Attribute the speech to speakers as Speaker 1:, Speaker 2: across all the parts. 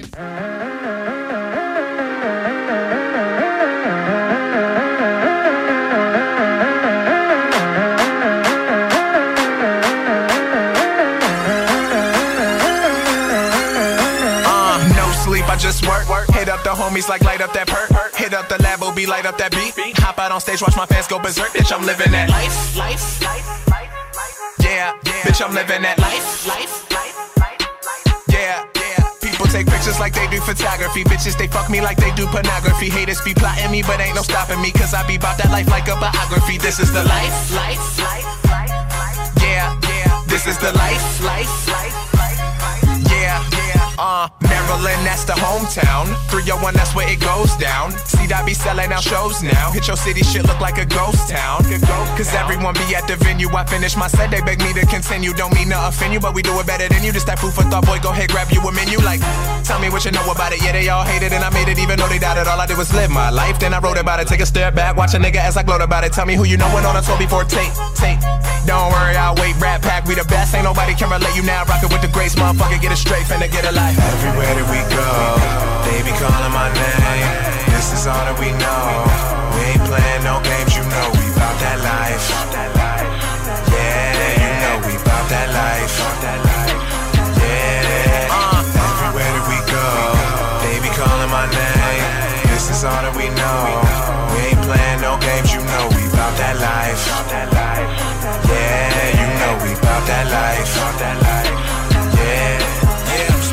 Speaker 1: Uh, no sleep, I just work. work. Hit up the homies like light up that perk. Hit up the labo, be light up that beat. Hop out on stage, watch my fans go berserk. Bitch, I'm living that life. Life, life, life, Yeah, yeah. Bitch, I'm living that life. Life, life, life, yeah. Take pictures like they do photography. Bitches, they fuck me like they do pornography. Haters be plotting me, but ain't no stopping me. Cause I be about that life like a biography. This is the life. Life, life, life, Yeah, yeah. This is the life. Life, life. Uh, Maryland, that's the hometown. 301, that's where it goes down. See, I be selling out shows now. Hit your city, shit look like a ghost town. Cause everyone be at the venue. I finish my set, they beg me to continue. Don't mean to offend you, but we do it better than you. Just that food for thought, boy. Go ahead, grab you a menu. Like, tell me what you know about it. Yeah, they all hate it, and I made it even though they doubted. All I did was live my life. Then I wrote about it. Take a step back, watch a nigga as I gloat about it. Tell me who you know and on a tour before tape, tape. Don't worry, I'll wait. Rap pack, we the best. Ain't nobody can relate you now. Rockin' with the grace, motherfucker. Get it straight, finna get a life.
Speaker 2: Everywhere that we go, they be calling my name. This is all that we know. We ain't playing no games, you know we bout that life. Yeah, you know we bout that life. Yeah, everywhere that we go, they be calling my name. This is all that we know. We ain't playing no games, you know we bout that life. Yeah, you know we bout that life.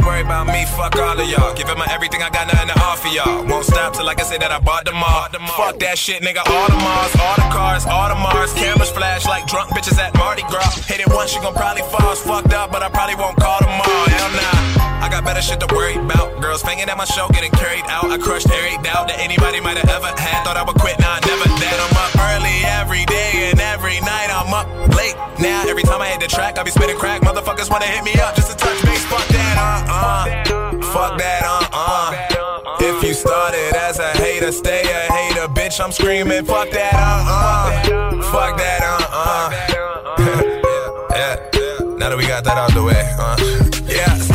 Speaker 1: Worried about me, fuck all of y'all. Giving my everything, I got nothing to offer y'all. Won't stop till I can say that I bought them all. Fuck that shit, nigga. All the Mars, all the cars, all the Mars. Cameras flash like drunk bitches at Mardi Gras. Hit it once, you gon' probably fall. It's fucked up, but I probably won't call all. Hell nah. I got better shit to worry about. Girls banging at my show, getting carried out. I crushed every doubt that anybody might have ever had. Thought I would quit, nah, never that. I'm up early every day and every night I'm up late. Now every time I hit the track, I be spitting crack. Motherfuckers wanna hit me up just to touch base. Fuck that, uh uh. Fuck that, uh uh. If you started as a hater, stay a hater, bitch. I'm screaming, fuck that, uh uh. Fuck that, uh uh. yeah, yeah. Now that we got that out the way, uh.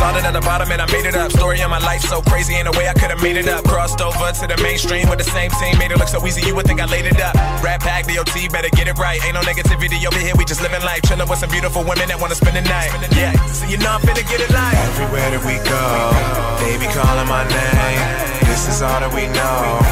Speaker 1: Started at the bottom and I made it up. Story of my life so crazy in a way I could have made it up. Crossed over to the mainstream with the same team, made it look so easy you would think I laid it up. Rap pack, DOT, better get it right. Ain't no negativity over here, we just living life. Chillin' with some beautiful women that wanna spend the night. Yeah, so you know I'm finna get it live.
Speaker 2: Everywhere that we go, they be calling my name. This is all that we know.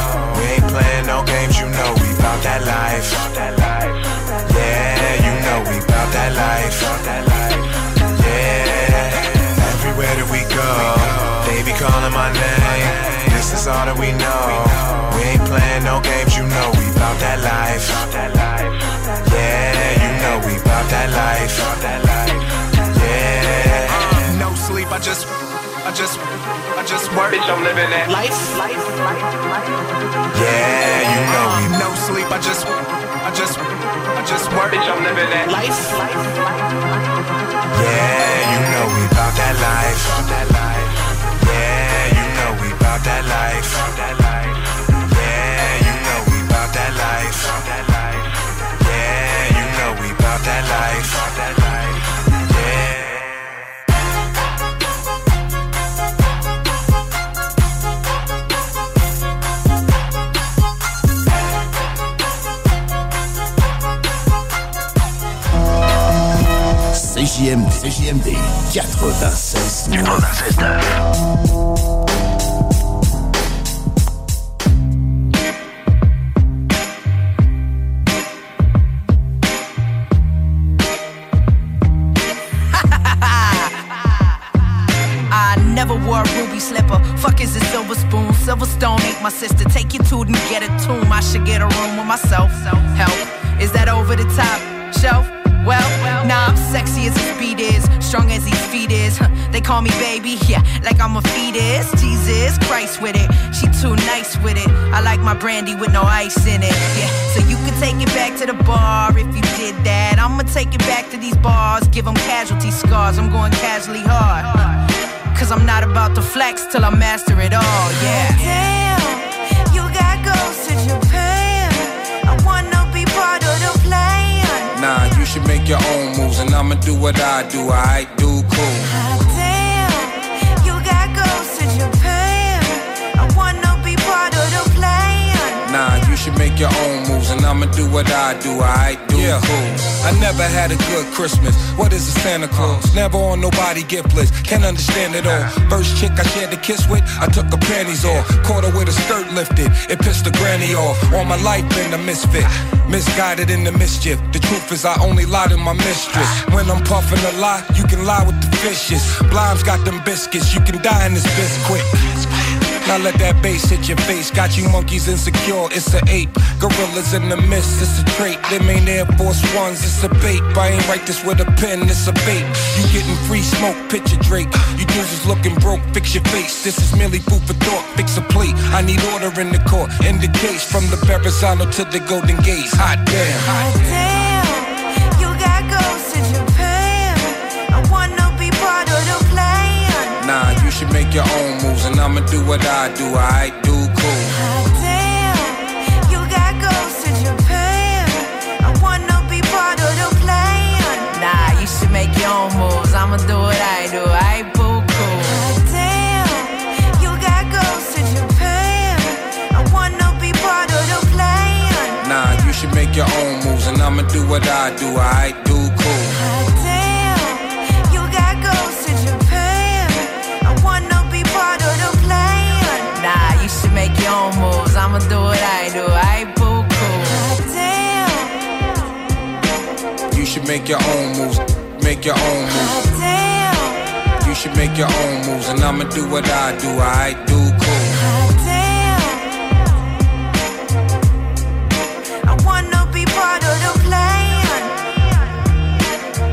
Speaker 2: This is all that we know. We ain't playing no games, you know we bout that life. Yeah, you know we bout that life. Yeah.
Speaker 1: No sleep, I just, I just, I just work. Bitch, I'm living that life.
Speaker 2: Yeah, you know we
Speaker 1: No sleep, I just, I just, I just work. Bitch, I'm living that life.
Speaker 2: Yeah, you know we bout that life. Yeah, that life. Yeah, you know we bout that life. Yeah, you know we bout that life. Yeah.
Speaker 3: 96
Speaker 4: 96 stone ain't my sister. Take your tooth and get a tomb. I should get a room with myself. Help. Is that over the top shelf? Well, nah, I'm sexy as his beat is, strong as his feet is. Huh, They call me baby, yeah, like I'm a fetus. Jesus Christ with it, she too nice with it. I like my brandy with no ice in it, yeah. So you can take it back to the bar if you did that. I'ma take it back to these bars, give them casualty scars. I'm going casually hard. Cause I'm not about to flex till I master it all, yeah.
Speaker 5: Damn, you got ghosts in Japan. I wanna be part of the plan.
Speaker 6: Nah, you should make your own moves, and I'ma do what I do. I do cool. Should make your own moves, and I'ma do what I do. I do yeah. cool. I never had a good Christmas. What is a Santa Claus? Uh. Never on nobody gift list. Can't understand it all. First chick I shared a kiss with, I took her panties off. Caught her with a skirt lifted. It pissed the granny off. All my life been a misfit. Misguided in the mischief. The truth is I only lie to my mistress. Ah. When I'm puffing a lie, you can lie with the fishes. Blimes got them biscuits. You can die in this biscuit. Now let that bass hit your face. Got you monkeys insecure, it's an ape. Gorillas in the mist, it's a trait. Them ain't Air Force Ones, it's a bait. I ain't write this with a pen, it's a bait. You getting free smoke, picture Drake. You dudes looking broke, fix your face. This is merely food for thought, fix a plate. I need order in the court, in the case. From the Verrazano to the Golden Gates. Hot damn.
Speaker 5: Hot damn,
Speaker 6: should make your own moves, and I'ma do what I do. I do cool.
Speaker 5: Hot damn, you got ghosts in Japan. I wanna be part of the plan.
Speaker 4: Nah, you should make your own moves. I'ma do what I do. I boo cool.
Speaker 5: Hot damn, you got ghosts in Japan. I wanna be part of the plan.
Speaker 6: Nah, you should make your own moves, and I'ma do what I do. I do
Speaker 4: I'ma do what I do. I boo cool.
Speaker 6: You should make your own moves. Make your own moves.
Speaker 5: damn,
Speaker 6: You should make your own moves, and I'ma do what I do. I do cool.
Speaker 5: damn. I wanna be part of the plan.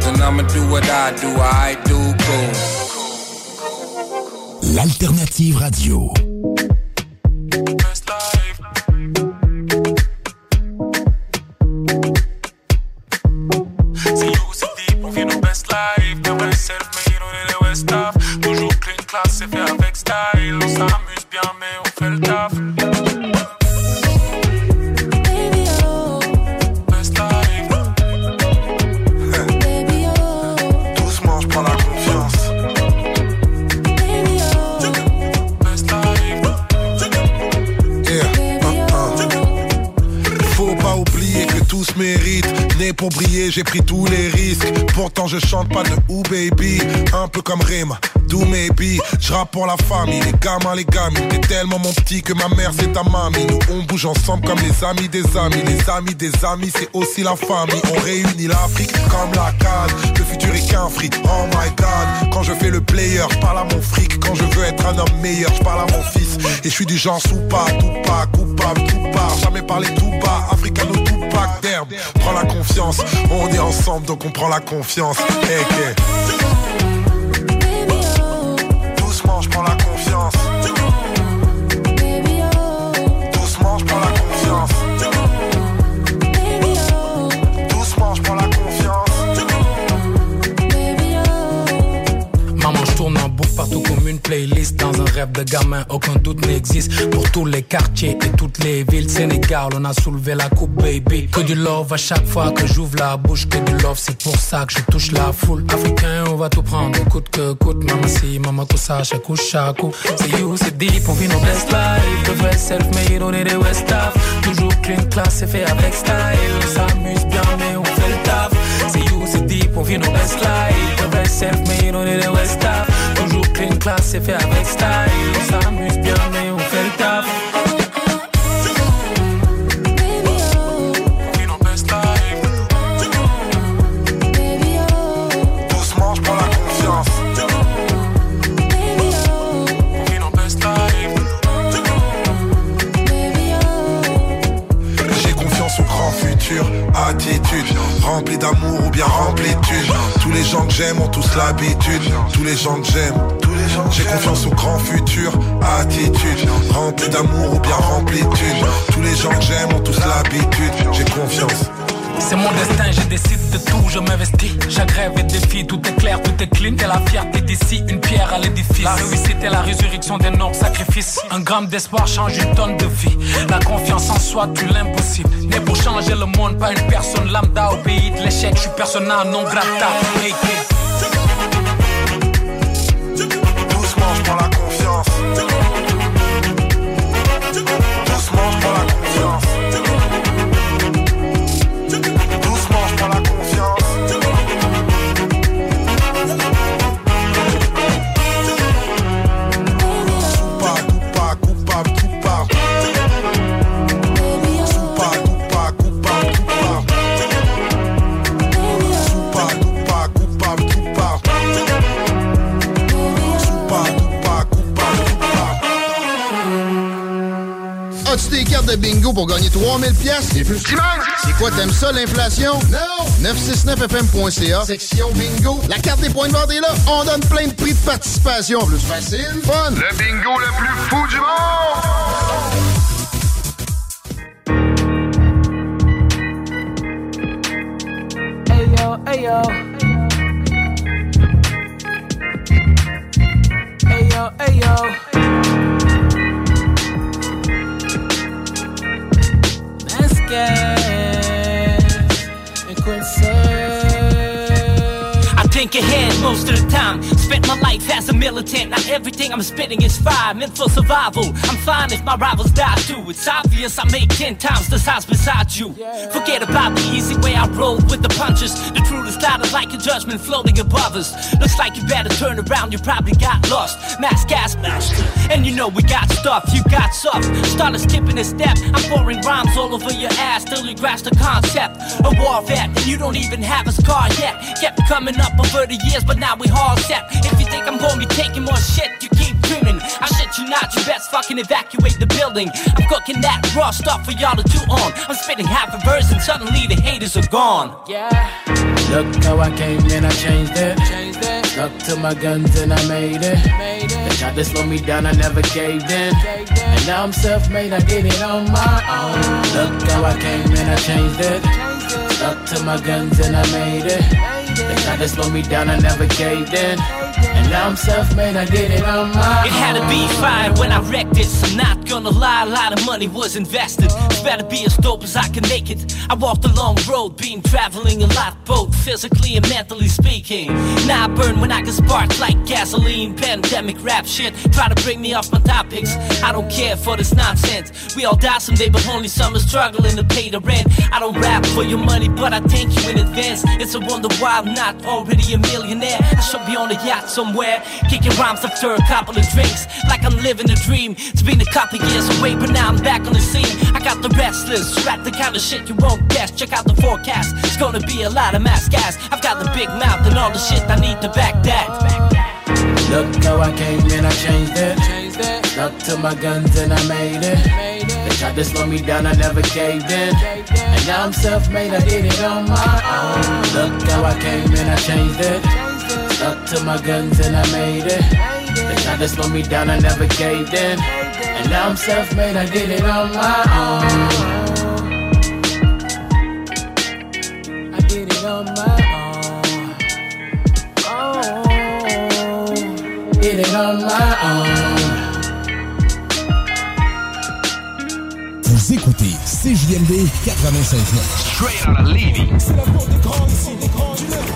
Speaker 6: And I'ma do what I do. I do cool.
Speaker 7: L'alternative radio.
Speaker 8: Je
Speaker 9: chante pas de ou baby. Un peu comme Rema, pour la famille, les gamins, les gamines. T'es tellement mon petit que ma mère, c'est ta mamie. Nous, on bouge ensemble comme les amis des amis. Les amis des amis, c'est aussi la famille. On réunit l'Afrique comme la canne. Le futur est qu'un fric, oh my god. Quand je fais le player, je parle à mon fric. Quand je veux être un homme meilleur, je parle à mon fils. Et je suis du genre tout pas, coupable, tout part. Jamais parler tout bas, africano tout pack d'herbe. Prends la confiance, on est ensemble donc on prend la confiance. Hey, hey.
Speaker 10: Playlist Dans un rêve de gamin, aucun doute n'existe. Pour tous les quartiers et toutes les villes Sénégal, on a soulevé la coupe, baby. Que du love à chaque fois que j'ouvre la bouche Que du love, c'est pour ça que je touche la foule. Africain, on va tout prendre, coûte que coûte Maman si, maman tout ça, chaque coup, chaque coup C'est you, c'est deep, on vit nos best life Le vrai self-made, on est des West Af Toujours clean, class, c'est fait avec style. On s'amuse bien, mais on fait le taf. C'est you, c'est deep, on vit nos best life Le vrai self-made, on est des West Toujours clean, classe et fait avec style. On s'amuse bien, mais on fait le taf.
Speaker 9: attitude Rempli d'amour ou bien rempli de Tous les gens que j'aime ont tous l'habitude. Tous les gens que j'aime j'ai confiance au grand futur, attitude Rempli d'amour ou bien rempli de. Tous les gens que j'aime ont tous l'habitude J'ai confiance
Speaker 10: C'est mon destin, je décide de tout, je m'investis. Chaque rêve est défi, tout est clair, tout est clean. T'es la fierté d'ici, une pierre à l'édifice. La réussite est la résurrection des normes, sacrifices. Un gramme d'espoir change une tonne de vie. La confiance en soi tue l'impossible. Né pour changer le monde, pas une personne lambda au pays de l'échec. Je suis persona non grata.
Speaker 11: Bingo pour gagner 3000 pièces et plus? C'est quoi, t'aimes ça, l'inflation? Non! 969fm.ca, section bingo. La carte des points de vente est là. On donne plein de prix de participation. Plus facile, fun.
Speaker 12: Le bingo le plus fou du monde!
Speaker 13: Ayo, ayo. Ayo, ayo.
Speaker 14: Most of the time. Spent my life as a militant. Not everything I'm spitting is fire. Meant for survival. I'm fine if my rivals die too. It's obvious I make ten times the size beside you. Forget about the easy way I roll with the punches. The truth is louder like a judgment floating above us. Looks like you better turn around. You probably got lost. Mask gas master. And you know we got stuff. You got soft. Started skipping a step. I'm pouring rhymes all over your ass till you grasp the concept. A war vet. And you don't even have a scar yet. Kept coming up over the years, but now we all set. If you think I'm gonna be taking more shit, you keep dreaming. I shit you not, you best fucking evacuate the building. I'm cooking that raw stuff for y'all to chew on. I'm spitting half a verse and suddenly the haters are gone.
Speaker 13: Yeah.
Speaker 15: Look how I came and I changed it. Stuck to my guns and I made it. They tried to slow me down, I never caved in. And now I'm self-made, I did it on my own. Look how I came and I changed it. Stuck to my guns and I made it. They tried to slow me down, I never caved in. And now I'm self-made, I did it on my own.
Speaker 14: It had to be fire when I wrecked this. I'm not gonna lie, a lot of money was invested. It's better be as dope as I can make it. I walked a long road, been traveling a lot, both physically and mentally speaking. Now I burn when I get sparked like gasoline. Pandemic rap shit, try to bring me off my topics. I don't care for this nonsense. We all die someday, but only some are struggling to pay the rent. I don't rap for your money, but I thank you in advance. It's a wonder why I'm not already a millionaire. I should be on a yacht somewhere, kicking rhymes after a couple of drinks, like I'm living a dream. It's been a couple years away, but now I'm back on the scene. I got the restless, rap the kind of shit you won't guess. Check out the forecast, it's gonna be a lot of mass gas. I've got the big mouth and all the shit I need to back that.
Speaker 15: Look how I came and I changed it. Stuck to my guns and I made it. They tried to slow me down, I never caved in. And now I'm self-made, I did it on my own. Look how I came and I changed it. Stuck to my guns and I made it. They tried to slow me down, I never caved in. And now I'm self-made, I did it on my own.
Speaker 13: I did it on my own.
Speaker 15: Did it on my own.
Speaker 16: Vous écoutez CJMD 96.9.
Speaker 17: Straight out of Levy.
Speaker 16: C'est la porte des grands ici, des grands du Nord.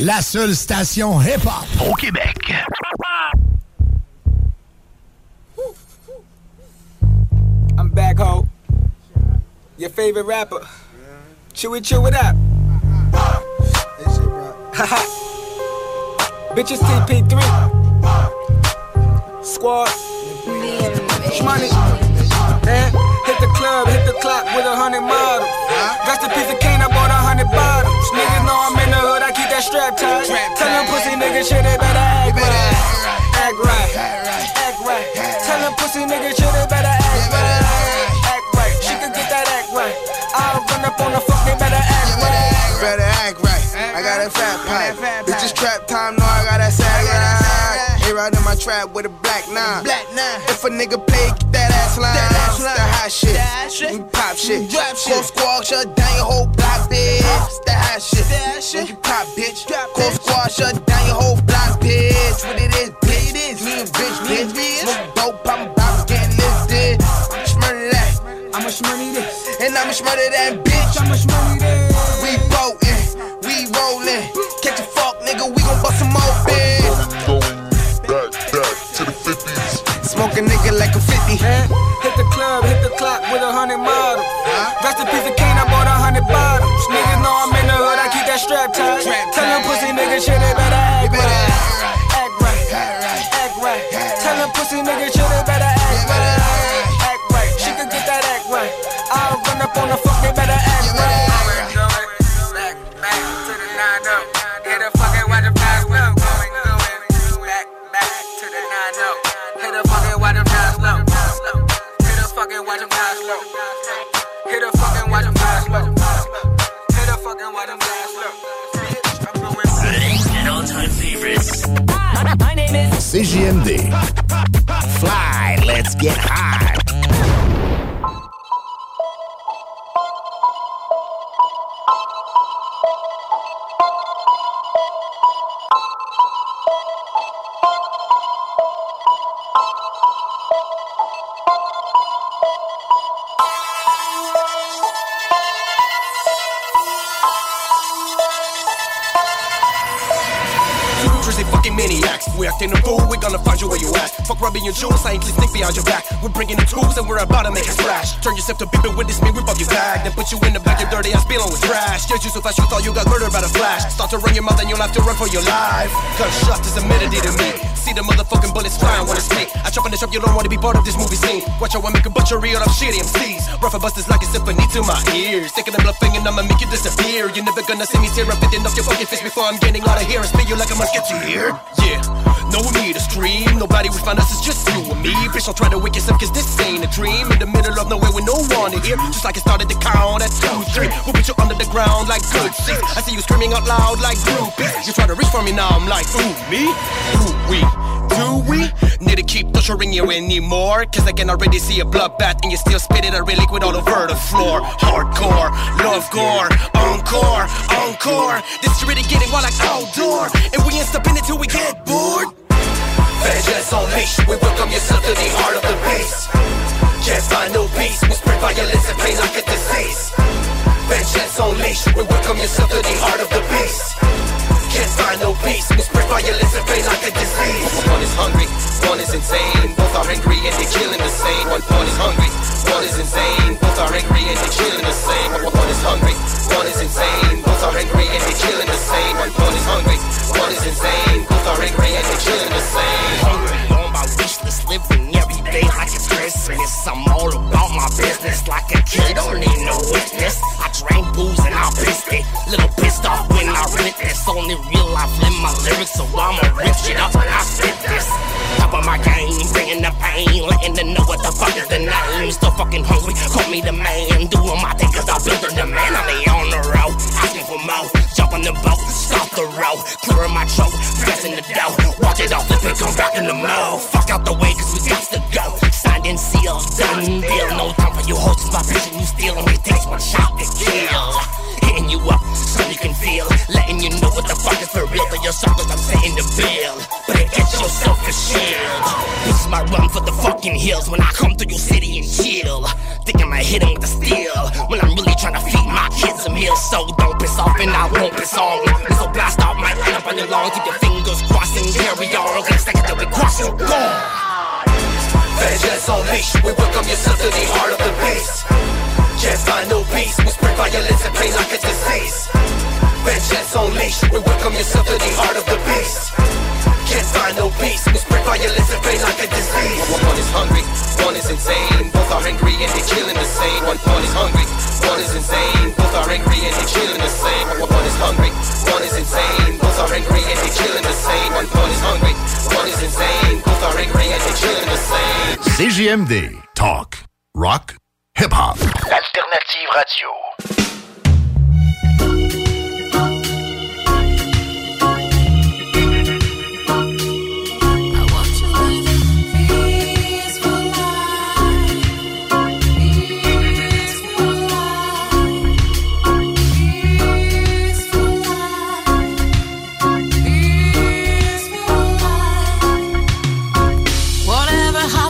Speaker 18: La
Speaker 19: seule station hip-hop au Québec.
Speaker 20: I'm back, ho. Your favorite rapper. Chewy, chew it up. Haha. Bitches TP3. Squad. Money. Eh? Hit the club, hit the clock with a hundred models. Got the piece of Niggas know I'm in the hood, I keep that strap tight. Tell them pussy niggas shit, they better act right. Act right. Act right. Tell them pussy niggas shit, they better act right. Act right. She can get that act right. I'll run up on the fuck, they better act right.
Speaker 21: Better act right. I got a fat pipe. Bitches trap time, line. In my trap with a black nine. Black nine. If a nigga play, get that ass line. That's the hot shit. We pop shit. Drop shit. Go squawk, shut down your whole block, bitch. That's the hot shit. When you pop, bitch. Go squawk, shut down your whole block, bitch. What it is, bitch. It is. Me and bitch, bitch. Smoke dope, I'm about to get lifted. Smurder that.
Speaker 20: I'ma shmoney this.
Speaker 21: And I'ma smurder that bitch.
Speaker 20: I'ma shmoney this.
Speaker 21: We boatin', we rollin'. Catch a fuck, nigga, we gon' bust some more, Smoke a nigga like a 50.
Speaker 20: Eh? Hit the club, hit the clock with a hundred models. Rest a piece of cane, I bought a hundred bottles. Niggas know I'm in the hood, I keep that strap tight. Tell them pussy niggas shit, they better
Speaker 19: CJMD. Fly, let's get high.
Speaker 22: Maniacs. We acting a fool, we gonna find you where you at. Fuck rubbing your jewels, I ain't just sneak behind your back. We're bringing the tools and we're about to make a splash. Turn yourself to beeping with this me, rip bug you back. Then put you in the back, your dirty ass spilling with trash. Scared you so fast, you thought you got murdered by the flash. Start to run your mouth and you'll have to run for your life. Gunshots is a melody to me. See the motherfucking bullets flying when it's me. I chop on the shop, you don't wanna be part of this movie scene. Watch out, I make a butchery out of shitty MCs. Rough and busters like a symphony to my ears. Taking the bluffing and I'ma make you disappear. You're never gonna see me tear up fitting off your fucking fist before I'm gaining out of here and spit you like a musketeer. Yeah, no need to scream. Nobody will find us, it's just you and me. Bitch, don't try to wake yourself, cause this ain't a dream. In the middle of nowhere with no one to hear. Just like it started to count at two, three. We'll put you under the ground like good seats. I see you screaming out loud like groupies. You try to reach for me now, I'm like, ooh, me? Ooh, we. Do we need to keep torturing you anymore? Cause I can already see a bloodbath and you still spit it a liquid all over the floor. Hardcore, love gore, encore, encore. This is really getting wild like outdoor. And we ain't stopping until we get bored. Vengeance unleashed, we welcome yourself to the heart of the beast. Can't find no peace, we spread violence and pain like a disease. Vengeance unleashed, we welcome yourself to the heart of the beast. Can't find no peace, we spread violence and pain like a disease. One is hungry, one is insane. Both are angry and they're killing the same. One, one is hungry, one is insane. Both are angry and they're killing the same. One, one is hungry, one is insane. Both are angry and they're killing the same. One, one is hungry, one is insane. Both are angry and they're killing the same. Hungry, on my
Speaker 23: Christmas, I'm all about my business. Like a kid, don't need no witness. I drank booze and I pissed it. Little pissed off when I writ this. Only real life in my lyrics, so I'ma rip shit up when I spit this. Top of my game, bringing the pain, letting them know what the fuck is the name. Still fucking hungry, call me the man. Doing my thing cause I built the demand. I'm on the road, oh. asking for more. Jump on the boat, stop the road. Clearing my throat, pressing the dough. Watch it all flip and come back in the mode. Fuck out the way cause we got to go. Signed and sealed, done deal. No time for you hoes, my vision you steal. And it takes one shot to kill. Hitting you up so you can feel. Letting you know what the fuck is for real. For your circles, I'm setting the bill. But it gets yourself a shield. This is my run for the fucking hills. When I come through your city and chill. Think I'ma hit 'em with the steel. When I'm really trying to feed my kids a meal. So don't piss off and I won't piss on. So blast off my end up on your lawn. Keep your fingers crossed and carry on. Cause second that we cross, you're gone.
Speaker 22: Vengeance unleashed, we welcome yourself to the heart of the beast. Can't find no peace, we spread violence and pain like a disease. Vengeance unleashed, we welcome yourself to the heart of the beast. Can't find no peace, we spread violence and pain like a disease. One is hungry, one is insane. Both are angry and they're killing the same. One, one is hungry, one is insane. Both are angry and they're killing the same. One, one is hungry, one is insane. Both are angry and they're killing the same. One, one is hungry, one is insane. Both are angry and they're killing the same.
Speaker 7: CJMD. Talk. Rock. Hip-hop.
Speaker 24: Alternative radio.
Speaker 16: Whatever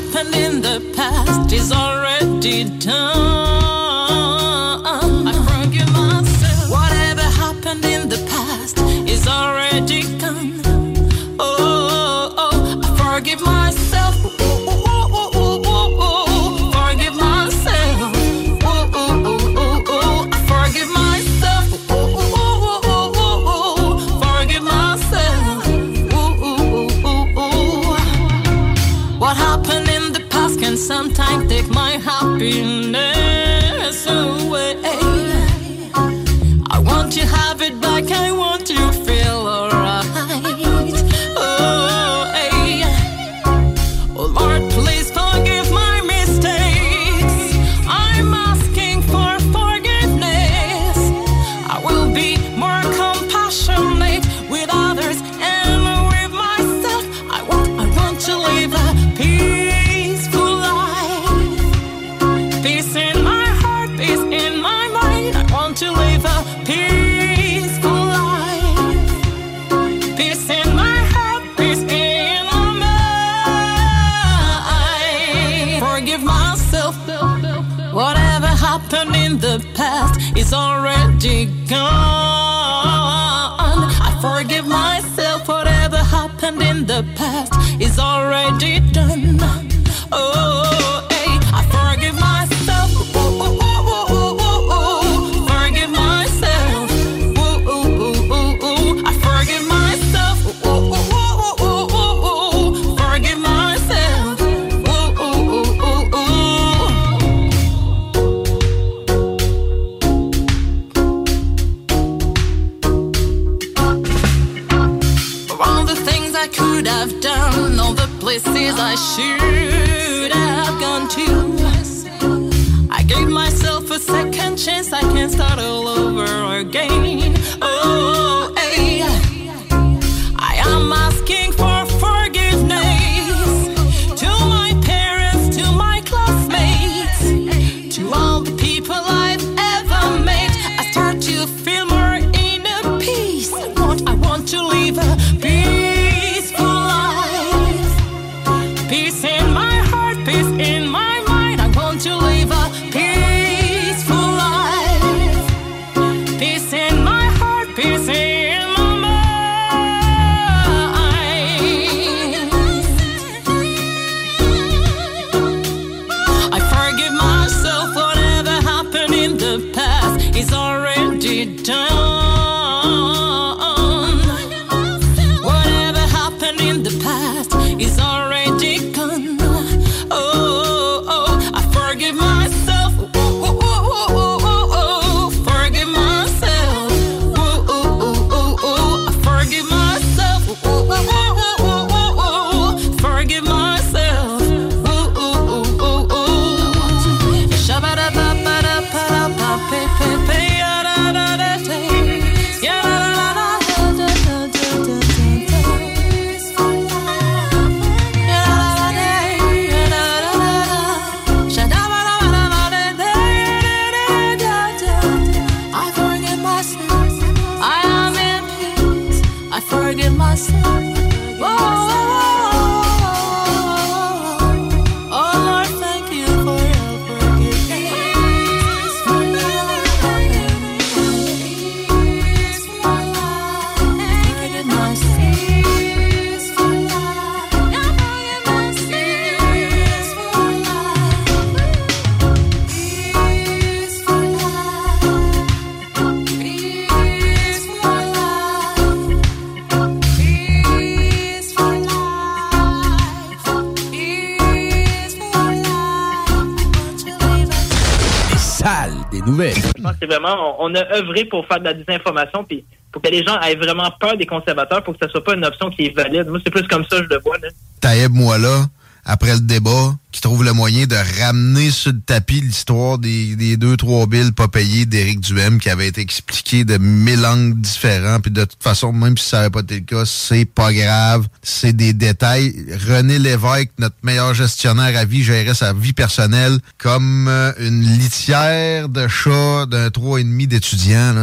Speaker 25: on, a œuvré pour faire de la désinformation, puis pour que les gens aient vraiment peur des conservateurs, pour que ça soit pas une option qui est valide. Moi, c'est plus comme ça je le vois. Là.
Speaker 11: Taïeb Moala, après le débat, qui trouve le moyen de ramener sur le tapis l'histoire des, des deux, trois billes pas payées d'Éric Duhem qui avait été expliqué de mille angles différents. Puis de toute façon, même si ça n'avait pas été le cas, c'est pas grave. C'est des détails. René Lévesque, notre meilleur gestionnaire à vie, gérait sa vie personnelle comme euh, une litière de chat d'un trois et demi d'étudiants.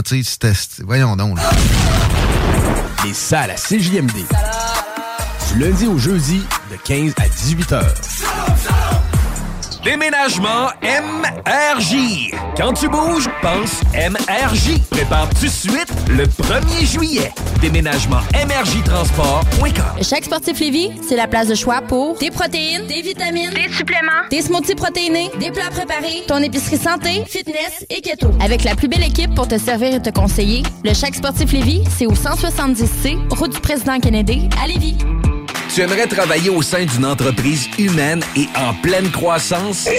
Speaker 11: Voyons donc. là.
Speaker 26: Les salles à CJMD. Lundi au jeudi, de 15 à 18 heures.
Speaker 27: Déménagement MRJ. Quand tu bouges, pense MRJ. Prépare tout de suite le 1er juillet. Déménagement MRJtransport.com.
Speaker 28: Chaque sportif Lévis, c'est la place de choix pour des protéines, des vitamines, des suppléments, des smoothies protéinés, des plats préparés, ton épicerie santé, fitness et keto. Avec la plus belle équipe pour te servir et te conseiller, le Chaque sportif Lévis, c'est au 170C, route du président Kennedy, à Lévis.
Speaker 27: Tu aimerais travailler au sein d'une entreprise humaine et en pleine croissance?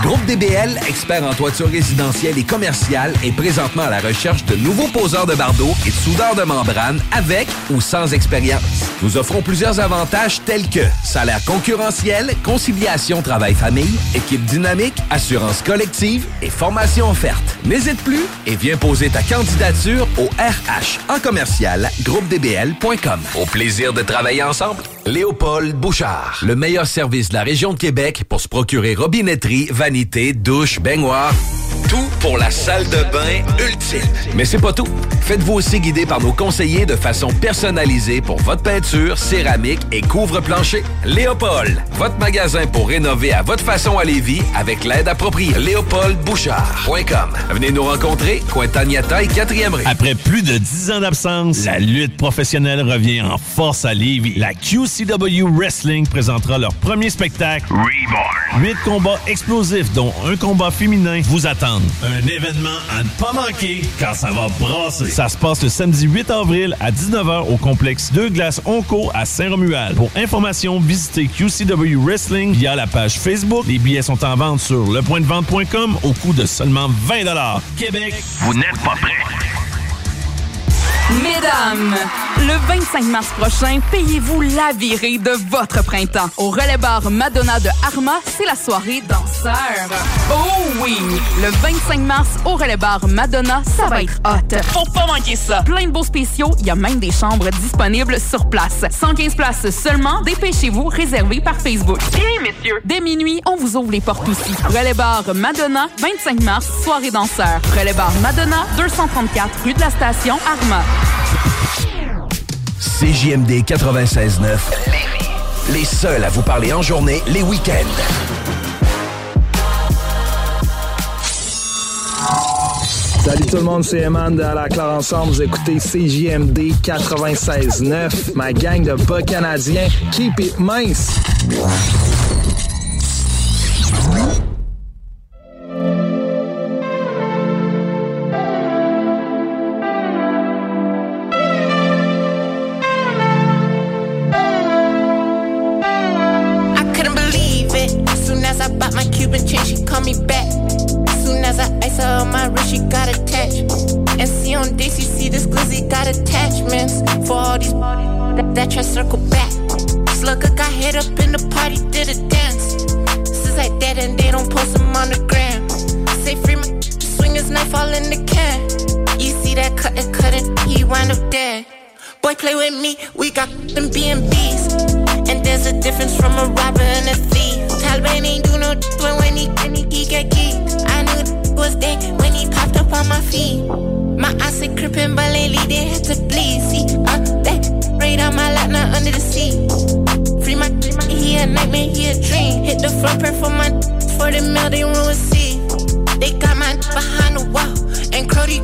Speaker 27: Groupe DBL, expert en toiture résidentielle et commerciale, est présentement à la recherche de nouveaux poseurs de bardeaux et de soudeurs de membrane avec ou sans expérience. Nous offrons plusieurs avantages tels que salaire concurrentiel, conciliation travail-famille, équipe dynamique, assurance collective et formation offerte. N'hésite plus et viens poser ta candidature au RH en commercial groupedbl.com. Au plaisir de travailler ensemble. Léopold Bouchard, le meilleur service de la région de Québec pour se procurer robinetterie, vanité, douche, baignoire. Tout pour la salle de bain ultime. Mais c'est pas tout. Faites-vous aussi guider par nos conseillers de façon personnalisée pour votre peinture, céramique et couvre-plancher. Léopold, votre magasin pour rénover à votre façon à Lévis avec l'aide appropriée. LéopoldBouchard.com. Venez nous rencontrer, Cointagnata et 4e rue.
Speaker 29: Après plus de 10 ans d'absence, la lutte professionnelle revient en force à Lévis. La QCW Wrestling présentera leur premier spectacle, Reborn. Huit combats explosifs, dont un combat féminin, vous attendent. Un événement à ne pas manquer, car ça va brasser. Ça se passe le samedi 8 avril à 19h au complexe Deux Glaces Onco à Saint-Romuald. Pour information, visitez QCW Wrestling via la page Facebook. Les billets sont en vente sur lepointdevente.com au coût de seulement 20 Québec, vous n'êtes pas prêts.
Speaker 30: Mesdames, le 25 mars prochain, payez-vous la virée de votre printemps. Au relais bar Madonna de Arma, c'est la soirée danseur. Oh oui! Le 25 mars, au relais bar Madonna, ça va être hot. Faut pas manquer ça. Plein de beaux spéciaux, il y a même des chambres disponibles sur place. 115 places seulement, dépêchez-vous, réservé par Facebook. Bien, messieurs! Dès minuit, on vous ouvre les portes aussi. Relais bar Madonna, 25 mars, soirée danseur. Relais bar Madonna, 234 rue de la Station, Arma.
Speaker 27: CJMD 96.9. Les seuls à vous parler en journée, les week-ends.
Speaker 31: Salut tout le monde, c'est Eman de la Claire Ensemble. Vous écoutez CJMD 96.9, ma gang de bas canadiens. Keep it mince!
Speaker 5: Got attachments for all these that, that try circle back. Slugger got hit up in the party, did a dance. Since like that, and they don't post them on the gram. Say free my swing his knife all in the can. You see that cut and cut it, he wind up dead. Boy, play with me, we got them B&Bs. And there's a difference from a robber and a thief. Taliban ain't do no when when he when he, he get keys. I knew was there when he popped up on my feet. My eyes say crippin', but lately they had to bleed. See, uh, that right on my lap, not under the seat. Free my, he a nightmare, he a dream. Hit the front per for my for the mail, they won't receive. They got my behind the wall, and Cody,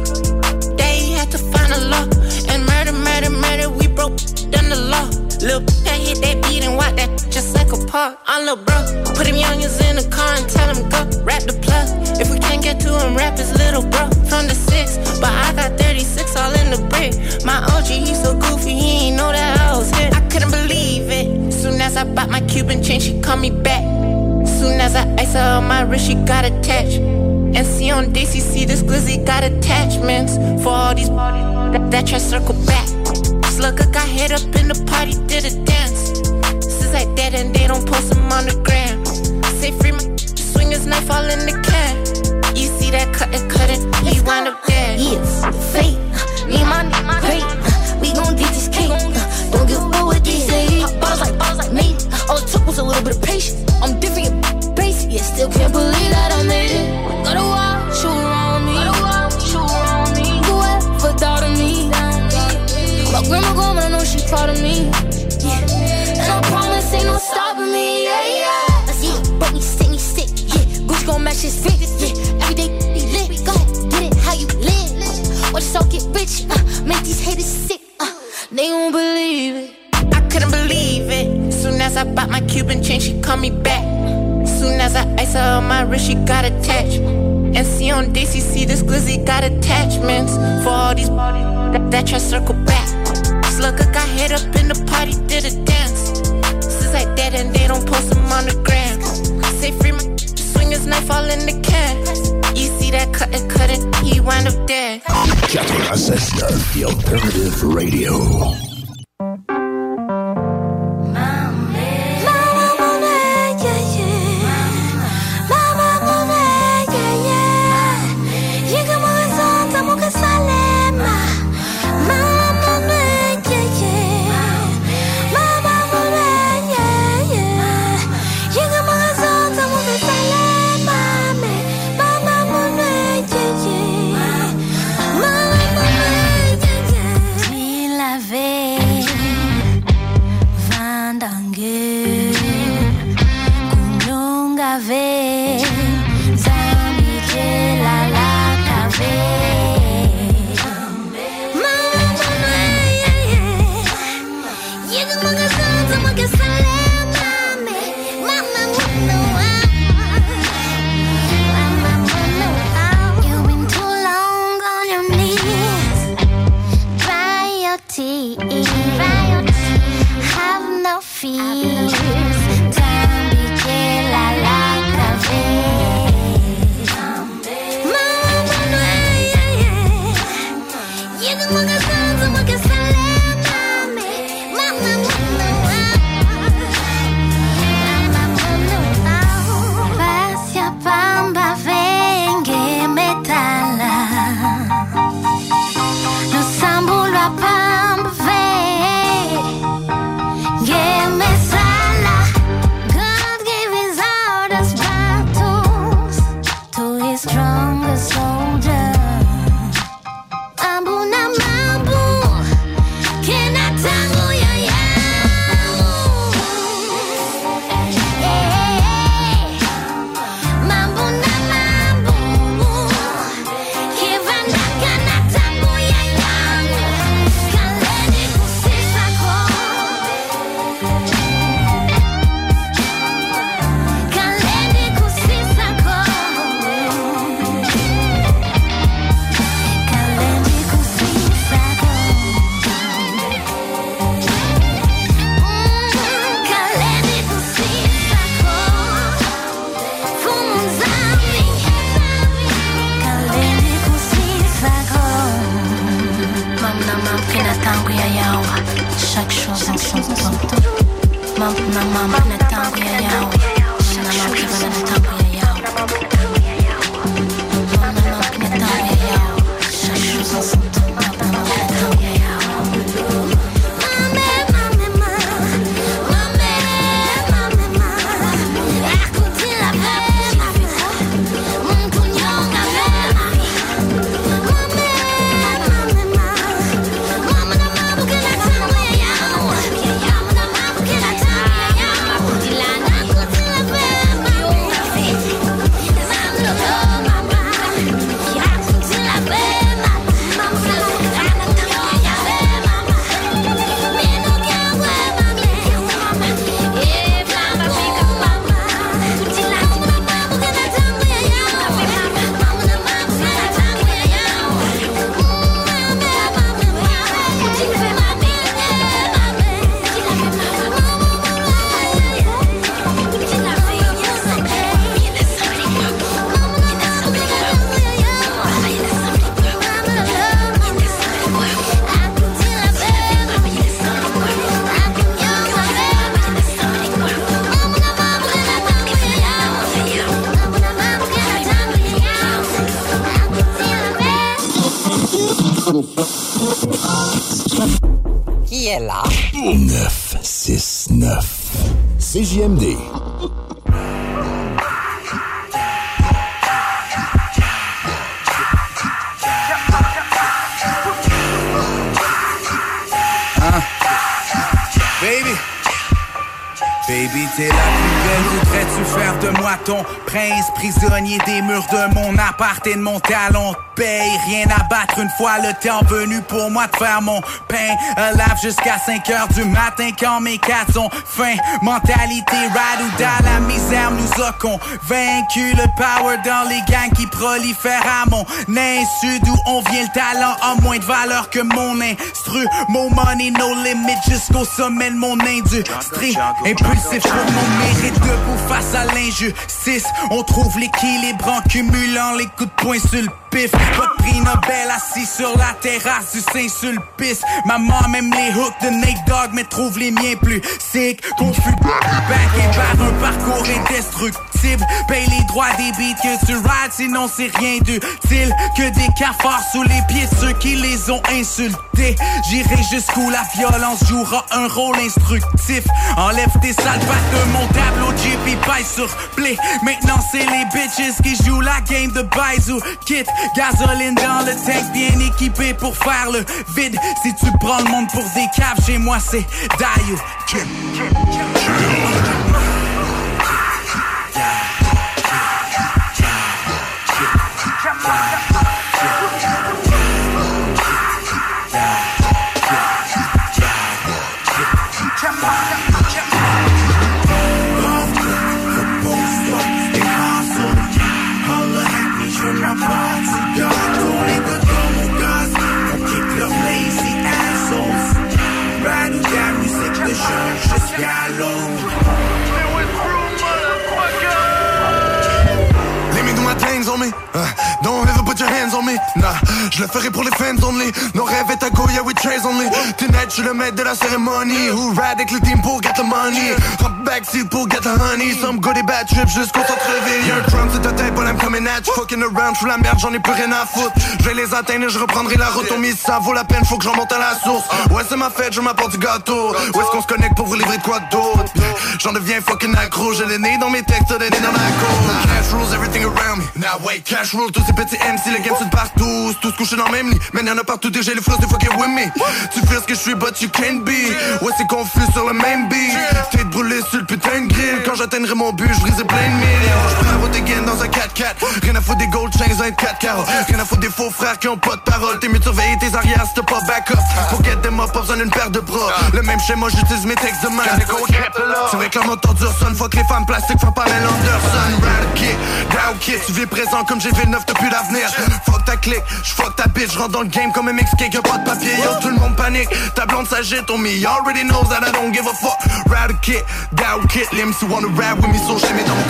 Speaker 5: they had to find a law. And murder, murder, murder, we broke down the law. Lil' that hit that beat and walk that just like a park. I'm lil' bro. Put him youngins in the car and tell him go. Rap the plug. If we can't get to him, rap his little bro. From the six, but I got 36 all in the brick. My OG, he so goofy, he ain't know that I was here. I couldn't believe it. Soon as I bought my Cuban chain, she called me back. Soon as I ice her on my wrist, she got attached. And see on DCC, this glizzy got attachments for all these that, that try circle back. Slugger got hit up in the party, did a dance. Since like that, and they don't post them on the gram. Say free my swing his knife all in the can. You see that cut it, cut it, he wind up dead.
Speaker 32: Yes, fate. Me and my nigga great. We gon' get this cake. Don't give a fuck what they say. Bottles like bottles like me. All it took was a little bit of patience. I'm different, and basic. Yeah, still can't believe I know she proud of me. Yeah. And I promise ain't no stopping me. Yeah, yeah. Let's see it. Broke me, stick me, stick. Yeah. Gucci gon' match his fit. Yeah. Every day be lit. Go ahead, get it how you live. Watch yourself get rich. Uh, make these haters sick. Uh, they won't believe it.
Speaker 5: I couldn't believe it. Soon as I bought my Cuban chain, she called me back. Soon as I ice her on my wrist, she got attached. And see on DCC, this glizzy got attachments for all these that, that try circle back. Slugger got hit up in the party, did a dance. Since like that, and they don't post them on the gram. Say free my swing his knife all in the can. You see that cut it, cut it, he wound up dead.
Speaker 33: 96.9 The Alternative Radio.
Speaker 32: Et de mon talon Paye, rien à battre. Une fois le temps venu pour moi de faire mon pain Alive jusqu'à 5 heures du matin quand mes quatre sont fin Mentalité ride ou dans la misère nous a convaincu Le power dans les gangs qui prolifèrent à mon insu D'où on vient le talent a moins de valeur que mon Mon money no limit jusqu'au sommet de mon industrie. Impulsif pour mon mérite debout face à l'injustice. On trouve l'équilibre en cumulant les coups de poing sur le pif. Pas prix Nobel assis sur la terrasse du Saint-Sulpice Maman même les hooks de Nate Dogg mais trouve les miens plus sick. Confus back et par un parcours indestructible. Paye les droits des beats que tu rides sinon c'est rien d'utile. Que des cafards sous les pieds ceux qui les ont insultés. J'irai jusqu'où la violence jouera un rôle instructif. Enlève tes sales pattes de mon tableau JP paille sur play. Maintenant c'est les bitches qui jouent la game de Baizou Kit, gasoline dans le tank bien équipé pour faire le vide. Si tu prends le monde pour des caves chez moi c'est Dayo
Speaker 34: je le ferai pour les fans only. Nos rêves est à go, yeah, we chase only. Tonight, je le maître de la cérémonie. Who ride avec le team pour get the money? Hop backseat pour get the honey. Some goody bad trip jusqu'au centre-ville. Y'a un drum sur ta tête, but I'm coming at you. Fucking around, j'fous la merde, j'en ai plus rien à foutre. Je vais les atteindre et je reprendrai la route. On ça vaut la peine, faut que j'en monte à la source. Ouais, c'est ma fête, je m'apporte du gâteau. Où est-ce qu'on se connecte pour vous livrer de quoi d'autre? J'en deviens fucking accro. J'ai le nez dans mes textes, le nez dans ma côte. Cash rules everything around me. Now wait, cash rules tous ces petits MC, les games sont partout. Couchés dans le même lit. Man, y'en a partout, j'ai les flots de fucking with me. Tu fais ce que je suis, but you can't be. Ouais, c'est confus sur le même beat. T'es brûlé sur le putain de grill. Quand j'atteindrai mon but, je brise plein de millions. Je prends la route again dans un 4x4. Rien à foutre des gold chains, un 4 carats. Rien à foutre des faux frères qui ont pas de parole. T'es mieux de surveiller tes arrières si t'as pas backup. Pour get them up, pas besoin d'une paire de bras. Le même schéma, j'utilise mes textes de main. C'est vrai que la moto dure sonne. Fuck les femmes plastiques, font pas Anderson. Rad kid, down. Tu vis présent comme j'ai V9 depuis l'avenir. Fuck ta clique, j'fuck ta bitch. J'rentre dans le game comme un mix cake, y'a pas de papier. Yo, tout le monde panique. Ta blonde s'agite on me. Already knows that I don't give a fuck. Rad kid, down kid. Les MC wanna rap with me, so j'ai mis dans mon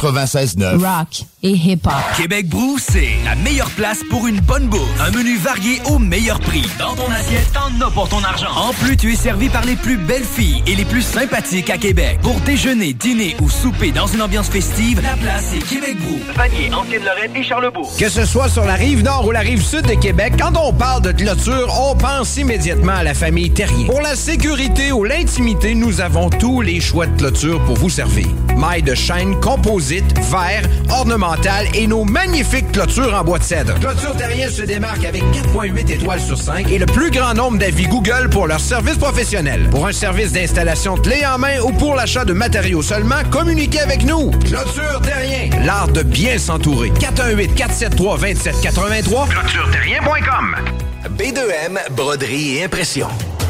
Speaker 7: 96.9.
Speaker 28: Rock et hip-hop.
Speaker 14: Québec Brou, c'est la meilleure place pour une bonne bouffe. Un menu varié au meilleur prix. Dans ton assiette, t'en as pour ton argent. En plus, tu es servi par les plus belles filles et les plus sympathiques à Québec. Pour déjeuner, dîner ou souper dans une ambiance festive, la place est Québec Brou.
Speaker 35: Vanier, Ancienne-Lorraine et Charlebourg.
Speaker 36: Que ce soit sur la rive nord ou la rive sud de Québec, quand on parle de clôture, on pense immédiatement à la famille Terrier. Pour la sécurité ou l'intimité, nous avons tous les choix de clôture pour vous servir. Maille de chaîne
Speaker 37: composites, verre, ornemental et nos magnifiques clôtures en bois de cèdre. Clôture Terrien se démarque avec 4.8 étoiles sur 5 et le plus grand nombre d'avis Google pour leur service professionnel. Pour un service d'installation clé en main ou pour l'achat de matériaux seulement, communiquez avec nous. Clôture Terrien, l'art de bien s'entourer. 418 473 2783 clôtureterrien.com.
Speaker 27: B2M, broderie et impression.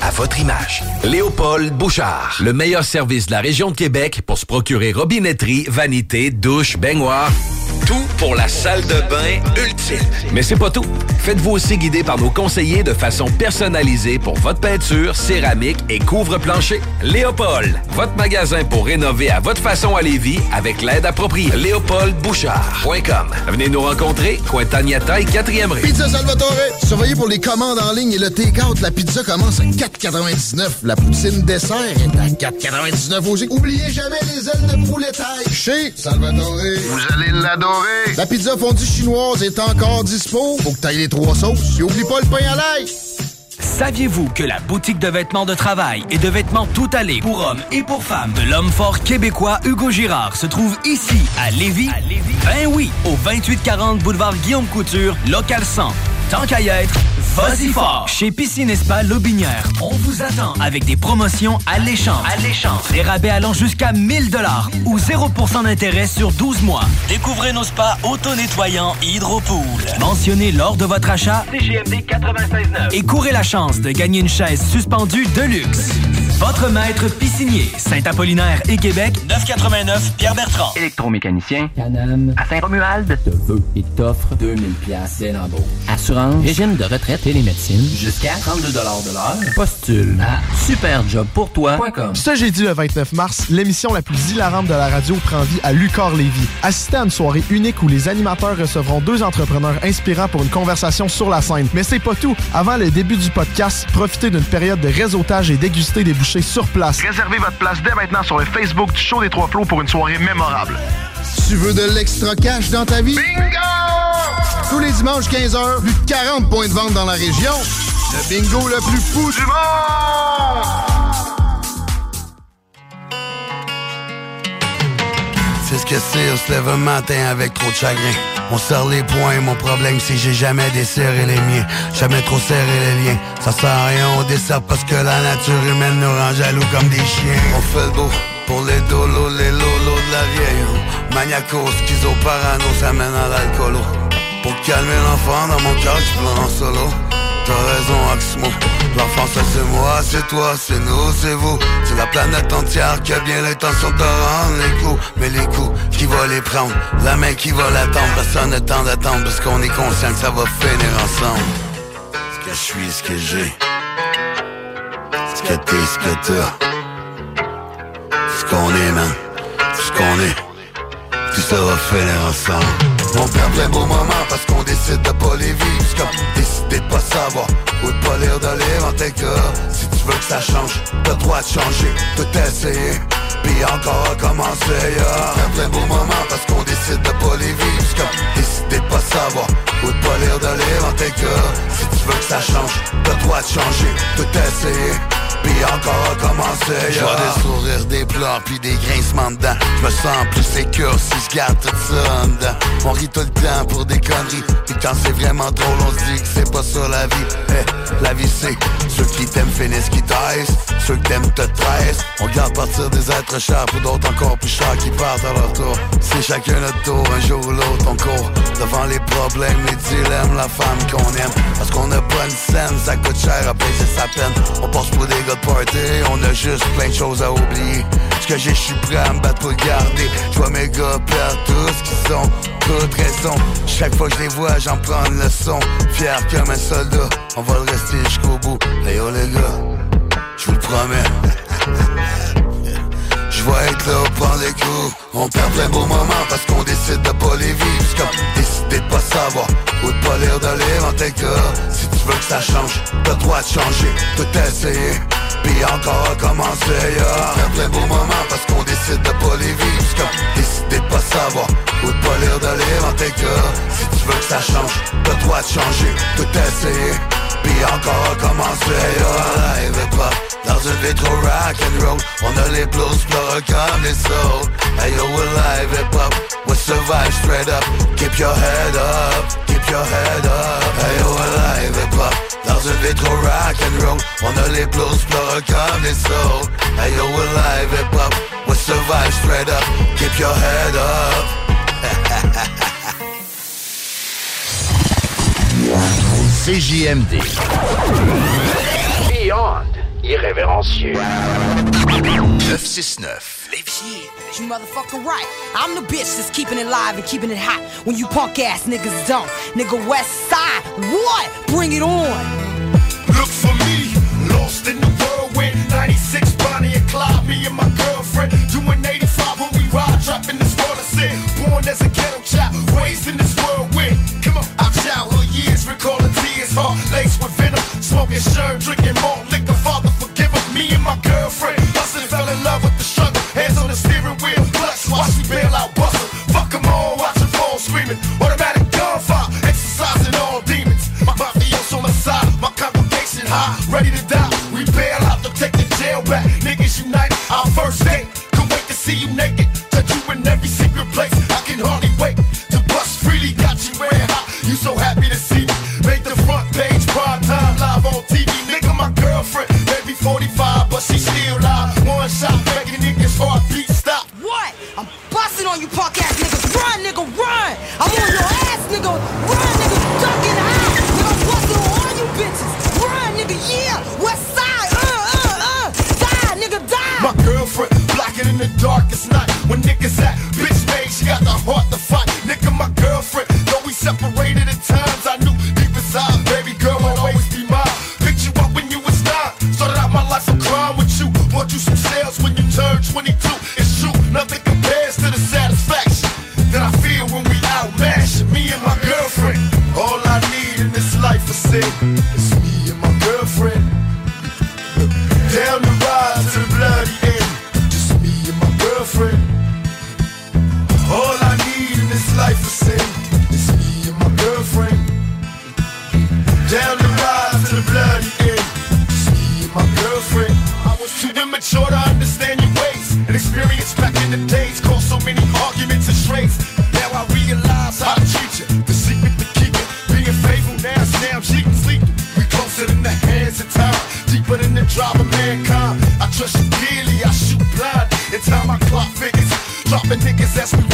Speaker 27: à votre image. Léopold Bouchard. Le meilleur service de la région de Québec pour se procurer robinetterie, vanité, douche, baignoire. Tout pour la salle de bain ultime. Mais c'est pas tout. Faites-vous aussi guider par nos conseillers de façon personnalisée pour votre peinture, céramique et couvre-plancher. Léopold, votre magasin pour rénover à votre façon à Lévis avec l'aide appropriée. LéopoldBouchard.com. Venez nous rencontrer, Cointagnata et 4e rue.
Speaker 11: Pizza Salvatore. Surveillez pour les commandes en ligne et le take-out. La pizza commence à 4,99. La poutine dessert est à 4,99 aussi. Oubliez jamais les ailes de poulet taille. Chez Salvatore. Vous allez l'adorer. La pizza fondue chinoise est encore dispo. Faut que t'ailles les trois sauces. Et oublie pas le pain à l'ail.
Speaker 14: Saviez-vous que la boutique de vêtements de travail et de vêtements tout allés pour hommes et pour femmes de l'homme fort québécois Hugo Girard se trouve ici à Lévis? Ben oui, au 2840 boulevard Guillaume Couture, local 100. Tant qu'à y être, vas-y fort! Chez Piscine et Spa Lobinière, on vous attend avec des promotions alléchantes. Alléchantes. Des rabais allant jusqu'à 1000 dollars ou 0% d'intérêt sur 12 mois. Découvrez nos spas auto-nettoyants Hydropool. Mentionnez lors de votre achat CGMD 96.9 et courez la chance de gagner une chaise suspendue de luxe. Votre maître piscinier, Saint-Apollinaire et Québec, 989 Pierre-Bertrand.
Speaker 38: Électromécanicien, Canam, à Saint-Romuald, te veut et t'offre 2000 pièces dès l'embauche. Assurance, régime de retraite médecines, jusqu'à 32 de l'heure. Postule à superjobpourtoi.com.
Speaker 39: Ce jeudi le 29 mars, l'émission la plus hilarante de la radio prend vie à Lucar Lévis. Assistez à une soirée unique où les animateurs recevront deux entrepreneurs inspirants pour une conversation sur la scène. Mais c'est pas tout. Avant le début du podcast, profitez d'une période de réseautage et dégustez des bouchées sur place.
Speaker 40: Réservez votre place dès maintenant sur le Facebook du Show des Trois Flots pour une soirée mémorable.
Speaker 11: Tu veux de l'extra cash dans ta vie? Bingo! Tous les dimanches 15h, plus de 40 points de vente dans la région. Le bingo le plus fou du monde!
Speaker 41: C'est ce que c'est, on se lève un matin avec trop de chagrin. On serre les poings, mon problème c'est que j'ai jamais desserré les miens. Jamais trop serré les liens. Ça sert à rien, on dessert parce que la nature humaine nous rend jaloux comme des chiens. On fait le beau pour les dolos, les lolos de la vieille. Maniaco, schizo, parano, ça mène à l'alcoolo. Pour calmer l'enfant dans mon cœur, je pleure en solo. T'as raison, Axmo. L'enfant, ça c'est moi, c'est toi, c'est nous, c'est vous. C'est la planète entière qui a bien l'intention de rendre les coups. Mais les coups, qui va les prendre La main qui va l'attendre. Personne n'a temps d'attendre parce qu'on est conscient que ça va finir ensemble. Ce que je suis, ce que j'ai. Ce que t'es, ce que t'as. Ce qu'on est, man. Ce qu'on est. Tout ça va finir ensemble. On perd plein beaux moments parce qu'on décide de pas les vivre. C'est comme décider de pas savoir ou de pas lire de livre en cas. Si tu veux que ça change, t'as droit de changer, tout essayer. Puis encore recommencer, yeah. On perd plein beaux moments parce qu'on décide de pas les vivre. C'est comme décider de pas savoir ou de pas lire de livre en cas. Si tu veux que ça change, t'as droit de changer, tout essayer. Puis encore recommencer Je vois des sourires, des pleurs, puis des grincements dedans Je me sens plus sécure si je garde tout ça en dedans. On rit tout le temps pour des conneries. Puis quand c'est vraiment drôle, on se dit que c'est pas ça la vie. Eh, La vie c'est ceux qui t'aiment finissent qui taisent. Ceux qui t'aiment te tressent On garde partir des êtres chers Pour d'autres encore plus chers qui partent à leur tour. C'est chacun notre tour, un jour ou l'autre on court Devant les problèmes, les dilemmes, la femme qu'on aime. Parce qu'on a pas une scène, ça coûte cher à payer sa peine. On passe pour des on a juste plein de choses à oublier. Ce que j'ai, je suis prêt à me battre pour le garder. Je vois mes gars perdre tous qui sont toutes raison. Chaque fois que je les vois, j'en prends une leçon. Fier comme un soldat, on va le rester jusqu'au bout. Hey les gars, je vous le promets. Je vais être là au prendre les coups On perd plein de beaux moments parce qu'on décide de pas les vivre C'est décider de pas savoir ou de pas lire de livre en tes Si tu
Speaker 9: veux que ça change, t'as le droit de changer, de t'essayer puis encore à commencer yeah. Un beau moment parce qu'on décide de pas les vivre. C'est comme décider de pas savoir ou de pas lire de livre en tes cœurs Si tu veux que ça change, t'as droit de changer, tout essayer. Puis encore à commencer yeah. Live et pop, dans une vie trop rock'n'roll. On a les blues pleureux comme les sauts Hey yo, we're live et pop, we survive straight up. Keep your head up alive et Dans On a les comme des alive et straight up. Keep your head up.
Speaker 7: CJMD
Speaker 42: Beyond irrévérencieux.
Speaker 7: 969 Live.
Speaker 43: You motherfucking right. I'm the bitch that's keeping it live and keeping it hot. When you punk ass niggas don't. Nigga West Side, what? Bring it on.
Speaker 9: Look for me, lost in the whirlwind. 96 Bonnie and Clyde, me and my girlfriend. Doing 85 when we ride, dropping this water sin. Born as a ghetto child, raised in this whirlwind. Come on, I've childhood years, recalling tears, heart laced with venom. Smoking shirt, drinking more liquor. Father, forgive me and my girlfriend. high, ready to die. for niggas
Speaker 44: as
Speaker 9: we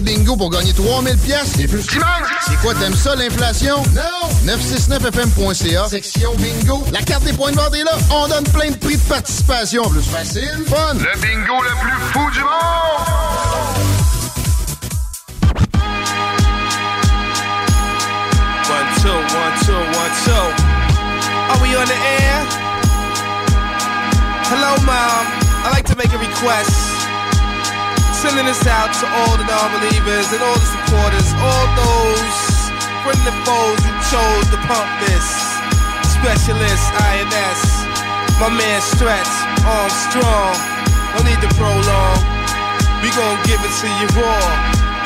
Speaker 9: de bingo pour gagner 3000 pièces et plus? C'est quoi, t'aimes ça l'inflation? Non! 969fm.ca, section bingo. La carte des points de vente est là. On donne plein de prix de participation. Plus facile, fun.
Speaker 11: Le bingo le plus fou du monde!
Speaker 45: One, two, one, two, one, two. Are we on the air? Hello, Mom. I'd like to make a request. Sending this out to all the non-believers and all the supporters, all those friend and foes who chose to pump this. Specialist INS, my man Stretch, Armstrong. No need to prolong. We gon' give it to you raw.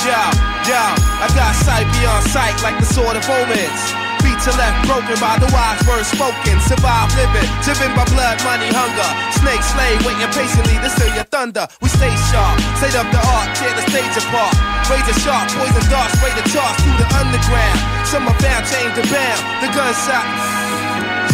Speaker 45: Yo, yo, I got sight beyond sight like the sword of omens. Beat to left broken by the wise words spoken. Survive living, driven by blood, money, hunger. Snake slave, waiting patiently to steal your thunder. We stay sharp, state up the art, tear the stage apart. Razor sharp, poison darts, spray the charts through the underground. Some are found, chained to bound. The gunshot.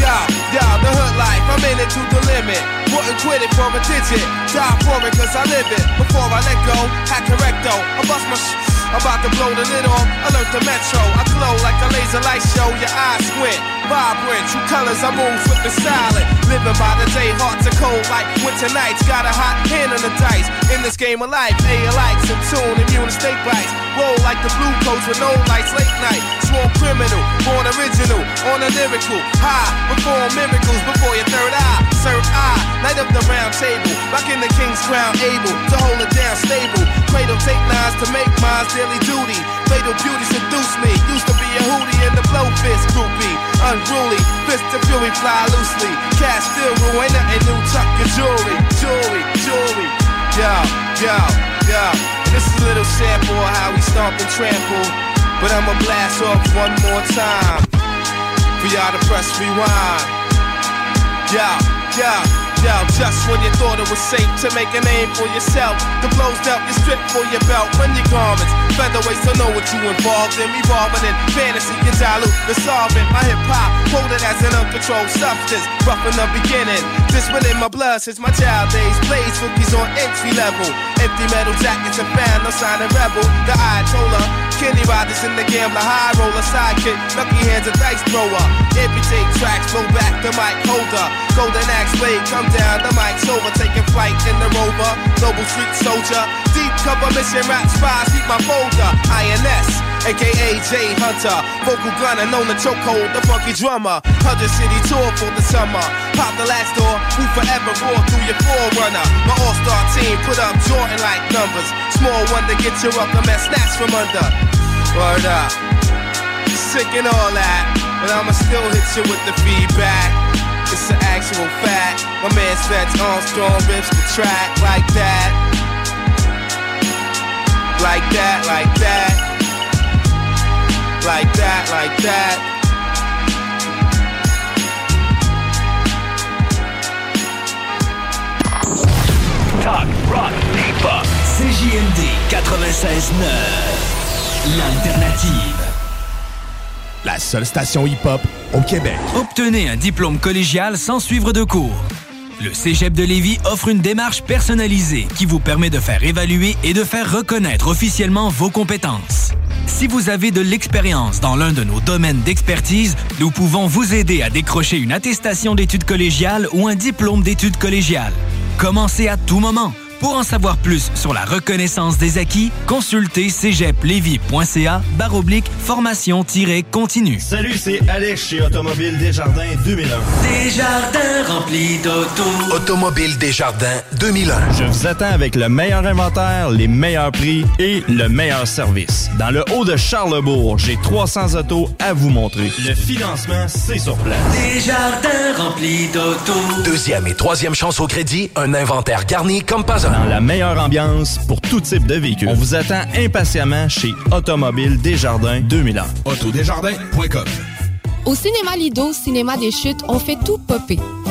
Speaker 45: Yo, yo, the hood life, I'm in it to the limit. Wouldn't quit it for a digit. Die for it cause I live it. Before I let go, hack correcto. I bust my sh- about to blow the lid off. Alert the metro. I glow like a laser light show. Your eyes squint. Vibrant, true colors, I move flipping silent. Living by the day, hearts are cold like winter nights. Got a hot hand on the dice. In this game of life, A likes in tune, immune to snake bites. Roll like the blue coats with no lights, late night. Sworn criminal, born original, on a lyrical. High, perform miracles before your third eye. Third eye, light up the round table. Back in the king's crown, able to hold it down stable. Cradle take lines to make mine's daily duty. Fatal beauty seduce me. Used to be a Hootie and the Blowfish groupie. Unruly, fist of fury fly loosely. Cash still ruin nothing new. Tuck your jewelry, jewelry, jewelry. Yo, yo, yo. This is a little sample of how we stomp and trample. But I'ma blast off one more time. For y'all to press rewind. Yo, yo, yo, just when you thought it was safe to make a name for yourself, the blows dealt you strip for your belt, run your garments. Featherweights don't know what you involved in, revolving in fantasy can dilute the solvent. My hip hop, quoted as an uncontrolled substance, rough in the beginning. This within my blood since my child days. Blaze cookies on entry level. Empty metal jackets and found no sign of rebel. The Ayatollah, Kenny Rogers in the gambler, high roller sidekick, lucky hands a dice thrower. Amputate tracks, blow back the mic holder. Golden axe blade, come down, the mic's over, taking flight in the rover. Global street soldier, cover mission, rap spies, keep my folder. INS, aka J Hunter, vocal gunner, known to chokehold the funky drummer. Hundred city tour for the summer. Pop the last door, who forever roar through your forerunner. My all-star team put up Jordan like numbers. Small one to get you up, the mess snatched from under. Word up. Sick and all that, but I'ma still hit you with the feedback. It's an actual fact. My man Stretch Armstrong rips the track like that. Like that, like that. Like that, like that.
Speaker 14: Talk, rock, hip-hop. CJMD 96.9. L'alternative.
Speaker 46: La seule station hip-hop au Québec.
Speaker 14: Obtenez un diplôme collégial sans suivre de cours. Le Cégep de Lévis offre une démarche personnalisée qui vous permet de faire évaluer et de faire reconnaître officiellement vos compétences. Si vous avez de l'expérience dans l'un de nos domaines d'expertise, nous pouvons vous aider à décrocher une attestation d'études collégiales ou un diplôme d'études collégiales. Commencez à tout moment. Pour en savoir plus sur la reconnaissance des acquis, consultez cégeplevy.ca baroblique formation-continue.
Speaker 29: Salut, c'est Alex chez Automobile Desjardins 2001.
Speaker 14: Desjardins remplis d'auto.
Speaker 29: Automobile Desjardins 2001. Je vous attends avec le meilleur inventaire, les meilleurs prix et le meilleur service. Dans le haut de Charlebourg, j'ai 300 autos à vous montrer. Le financement, c'est sur place.
Speaker 14: Desjardins remplis d'auto.
Speaker 29: Deuxième et troisième chance au crédit, un inventaire garni comme pas un. Dans la meilleure ambiance pour tout type de véhicule. On vous attend impatiemment chez Automobile Desjardins 2001.
Speaker 46: Autodesjardins.com
Speaker 28: Au cinéma Lido, cinéma des chutes, on fait tout popper.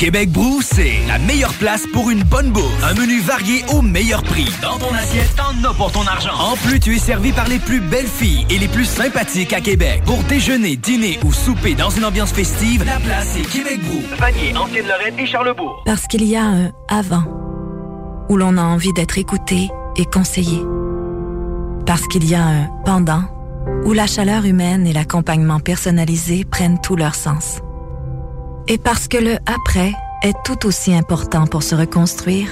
Speaker 47: Québec Brou, c'est la meilleure place pour une bonne bouffe. Un menu varié au meilleur prix. Dans ton assiette, t'en as pour ton argent. En plus, tu es servi par les plus belles filles et les plus sympathiques à Québec. Pour déjeuner, dîner ou souper dans une ambiance festive, la place est Québec Brou. Vanier, Ancienne-Lorraine et Charlebourg.
Speaker 48: Parce qu'il y a un avant, où l'on a envie d'être écouté et conseillé. Parce qu'il y a un pendant, où la chaleur humaine et l'accompagnement personnalisé prennent tout leur sens. Et parce que le après est tout aussi important pour se reconstruire,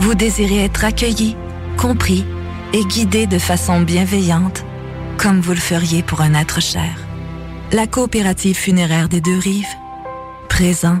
Speaker 48: vous désirez être accueilli, compris et guidé de façon bienveillante, comme vous le feriez pour un être cher. La coopérative funéraire des deux rives, présent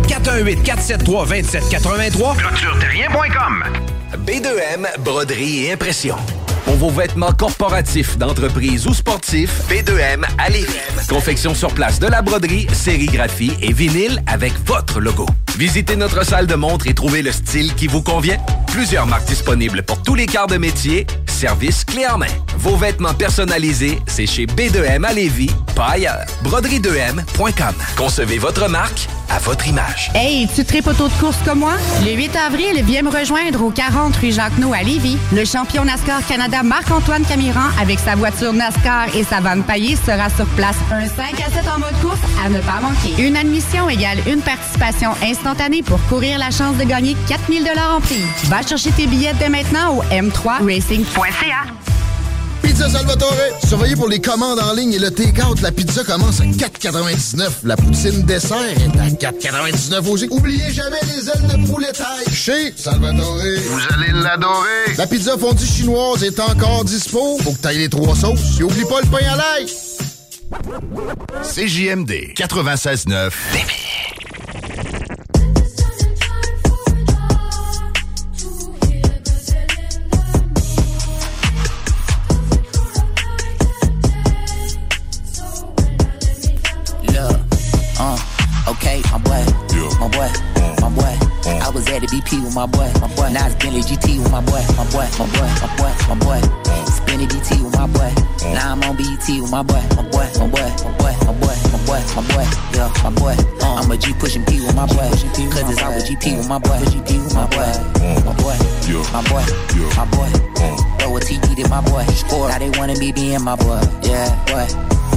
Speaker 49: 418-473-2783.
Speaker 22: ClôtureTerrien.com
Speaker 27: B2M, broderie et impression. Pour vos vêtements corporatifs, d'entreprise ou sportifs, B2M à Lévis. Confection sur place de la broderie, sérigraphie et vinyle avec votre logo. Visitez notre salle de montre et trouvez le style qui vous convient. Plusieurs marques disponibles pour tous les quarts de métier. Service clé en main. Vos vêtements personnalisés, c'est chez B2M à Lévis, pas ailleurs. Broderie2M.com. Concevez votre marque à votre image.
Speaker 50: Hey, tu tripes auto de course comme moi? Le 8 avril, viens me rejoindre au 40 rue Jacques-No à Lévis. Le champion NASCAR Canada Marc-Antoine Camiran avec sa voiture NASCAR et sa vanne paillée sera sur place. Un 5 à 7 en mode course à ne pas manquer. Une admission égale une participation instantanée pour courir la chance de gagner 4000 en prix. Va chercher tes billets dès maintenant au m3racing.ca.
Speaker 11: Pizza Salvatore, surveillez pour les commandes en ligne et le take-out. La pizza commence à 4,99. La poutine dessert est à 4,99 aussi. Oubliez jamais les ailes de poulet taille. Chez Salvatore.
Speaker 9: Vous allez l'adorer.
Speaker 11: La pizza fondue chinoise est encore dispo. Faut que t'ailles les trois sauces. Et oublie pas le pain à l'ail.
Speaker 7: CJMD 96.9.
Speaker 51: my boy, my boy. I was at the BP with my boy, my boy. Now it's Bentley GT with my boy, my boy, my boy, my boy, my boy. Spinning DT with my boy. Now I'm on BET with my boy, my boy, my boy, my boy, my boy, my boy, my boy. Yeah, my boy. Uh, I'm a G pushing P with my boy. Cause it's with GP with my boy, GP with my boy, my boy, my boy, my boy. Throw a TD to my boy. Now they wanna be being my boy. Yeah, boy,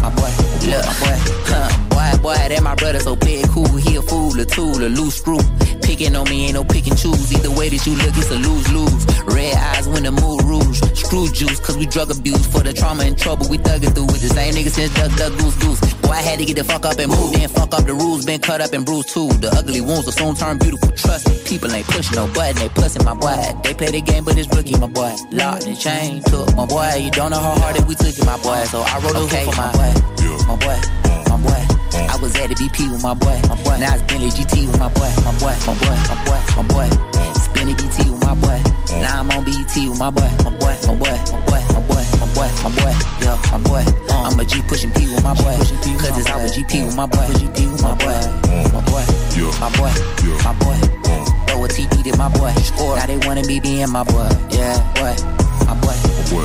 Speaker 51: my boy. Look, my boy. Huh. Boy, that my brother, so play it cool. He a fool, a tool, a loose screw. Picking on me ain't no pick and choose. Either way that you look, it's a lose lose. Red eyes when the mood rouge. Screw juice, cause we drug abuse. For the trauma and trouble, we thuggin' through with the same niggas since duck, duck, goose, goose. Boy, I had to get the fuck up and move. Then fuck up the rules, been cut up and bruised too. The ugly wounds will soon turn beautiful. Trust me, people ain't pushing no button, they pussing my boy. They play the game, but it's rookie, my boy. Locked and chain, took my boy. You don't know how hard that we took it, my boy. So I wrote okay, for my boy, my boy, my boy. I was at the BP with my boy, my boy. Now it's Bentley GT with my boy, my boy, my boy, my boy, my boy. Spinning BT with my boy. Now I'm on BET with my boy, my boy, my boy, my boy, my boy, my boy, my boy. Yeah, my boy. I'm a G pushing P with my boy. Cause it's out with GP with my boy, GP with my boy, my boy, my boy, my boy. Throw a TD to my boy. Now they wanna be being my boy. Yeah, boy, my boy,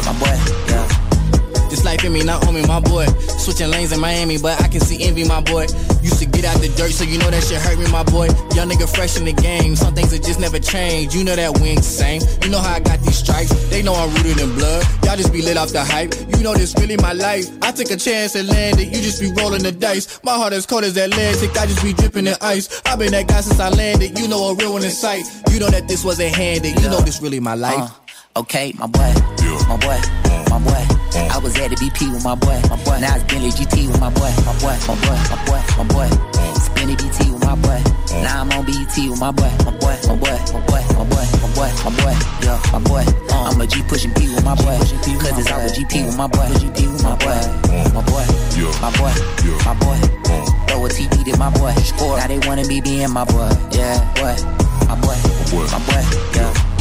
Speaker 51: my boy. Yeah.
Speaker 52: This life
Speaker 53: at me, not on me, my boy. Switching lanes in Miami, but I can see envy, my boy. Used to get out the dirt, so you know that shit hurt me, my boy. Young nigga fresh in the game, some things that just never change. You know that we ain't the same. You know how I got these stripes, they know I'm rooted in blood. Y'all just be lit off the hype. You know this really my life. I take a chance and land it, you just be rolling the dice. My heart is cold as Atlantic, I just be dripping in ice. I've been that guy since I landed, you know a real one in sight. You know that this wasn't handed, you know this really my life.
Speaker 51: Uh, okay, my boy, my boy, my boy. I was at the BP with my boy, my boy. Now it's Bentley GT with my boy, my boy, my boy, my boy, my boy. Spinny BT with my boy. Now I'm on BT with my boy, my boy, my boy, my boy, my boy, my boy, my boy, yeah, my boy. Uh, I'm a G pushing P with my boy, cause it's all a GP with my boy, GP with my boy, my boy, my boy, my boy. Throw a TD to my boy, now they wanna be being my boy, yeah, boy, my boy, my boy, yeah.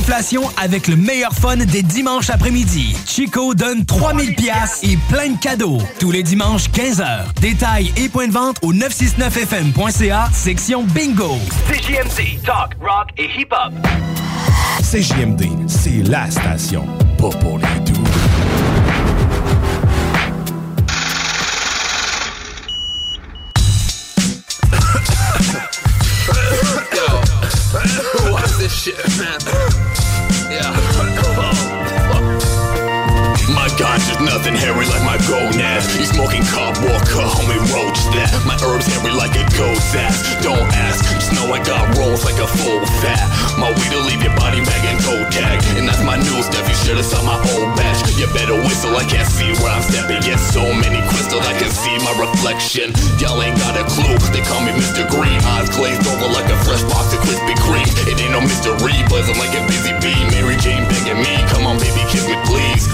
Speaker 14: L'inflation avec le meilleur fun des dimanches après-midi. Chico donne 3000 pièces et plein de cadeaux. Tous les dimanches, 15h. Détails et points de vente au 969fm.ca, section Bingo.
Speaker 54: CJMD, talk, rock et hip-hop.
Speaker 55: CJMD, c'est la station, pas pour les doux.
Speaker 56: Shit, man. Yeah.
Speaker 34: My ganja's nothing hairy like my gonads. You smoking cop walker, homie roach that. My herbs hairy like a goat's ass. Don't ask, just know I got rolls like a full fat. My weed'll leave your body bag and toe tag. And that's my new stuff, you should've saw my old batch. You better whistle, I can't see where I'm stepping. Get so many crystals, I can see my reflection. Y'all ain't got a clue, they call me Mr. Green. Eyes glazed over like a fresh box of Krispy Kreme. It ain't no mystery, buzzing like a busy bee. Mary Jane begging me, come on baby, kiss me please.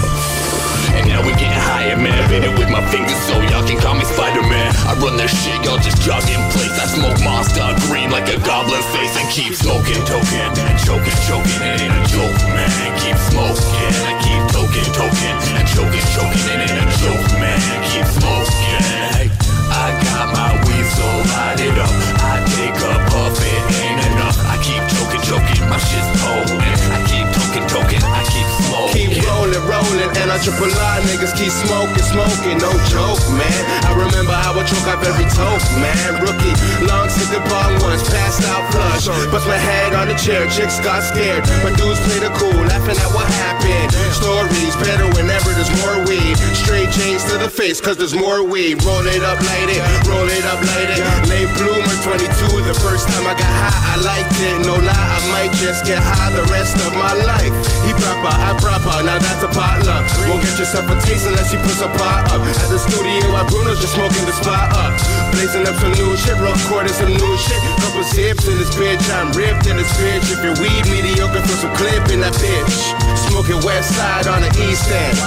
Speaker 34: And now we getting higher, man. Been it with my fingers, so y'all can call me Spider-Man. I run that shit, y'all just jog in place. I smoke monster green like a goblin face and keep smoking, token, and choking, choking. It ain't a joke, man. Keep smoking, I keep toking, and choking, choking. It ain't a joke, man. Keep smoking. I got my weed, so light it up. I take a puff, it ain't enough. I keep choking, choking, my shit's potent. I keep toking, toking, I keep smoking.
Speaker 57: Keep rolling, rolling, and entrepreneur niggas keep smoking, smoking, no joke, man. I remember how I choke up every toast, man. Rookie, lungs hit the bong once, passed out flush. Bust my head on the chair, chicks got scared. My dudes played it cool, laughing at what happened. Stories better whenever there's more weed. Straight chains to the face, cause there's more weed. Roll it up, light it, roll it up, light it. Late bloomer 22, the first time I got high, I liked it. No lie, I might just get high the rest of my life. He proper, I proper, now that's a potluck. Won't get yourself a taste unless you put some pot up. At the studio, at Bruno's just smoking the spot up. Blazing up some new shit, rough quarters, some new shit. Couple sips in this bitch, I'm ripped in this bitch. If your weed mediocre, throw some clip in that bitch. Smoking west side on the east end.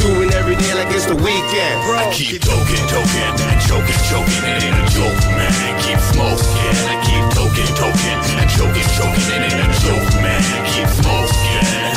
Speaker 57: Doing every day like it's the weekend.
Speaker 34: I keep toking, toking, and choking, choking. It ain't a joke, man. Keep smoking. I keep toking, toking, and choking, choking. It ain't a joke, man. Keep smoking.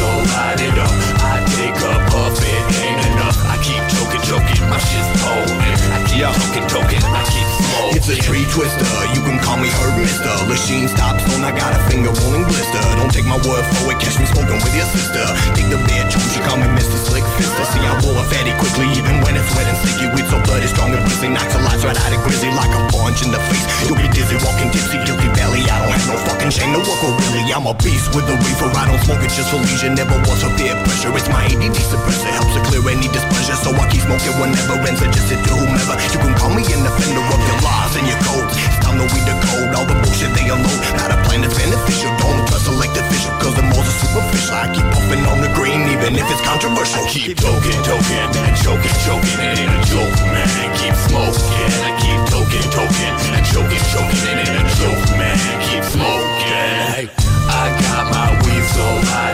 Speaker 34: So light it up. I take a puff, it ain't enough. I keep choking, choking. My shit's potent. I keep toking, toking. I keep.
Speaker 22: It's a tree twister, you can call me Herb Mister. Machine stops on, I got a finger rolling blister. Don't take my word for it, catch me smoking with your sister. Take the bitch she call me Mr. Slick Fister. See, I roll a fatty quickly, even when it's wet and sticky. Weed so bloody, strong and bristly, knocks a life right out of grizzly like a punch in the face. You'll be dizzy, walking tipsy, guilty belly. I don't have no fucking shame to work or really. I'm a beast with a reefer, I don't smoke it just for leisure. Never was a peer pressure, it's my ADD suppressor. Helps to clear any displeasure, so I keep smoking whenever and suggest it to whomever. You can call me an offender of your and your codes. It's time to read the code, all the bullshit they unload. Not a plan that's beneficial, don't trust elected official, cause the most are superficial. I keep puffing on the green, even if it's controversial.
Speaker 34: I keep toking, toking, and choking, choking. It ain't a joke, man. Keep smoking. I keep toking, toking, and choking, choking. It ain't a joke, man. Keep smoking. I got my weed, so light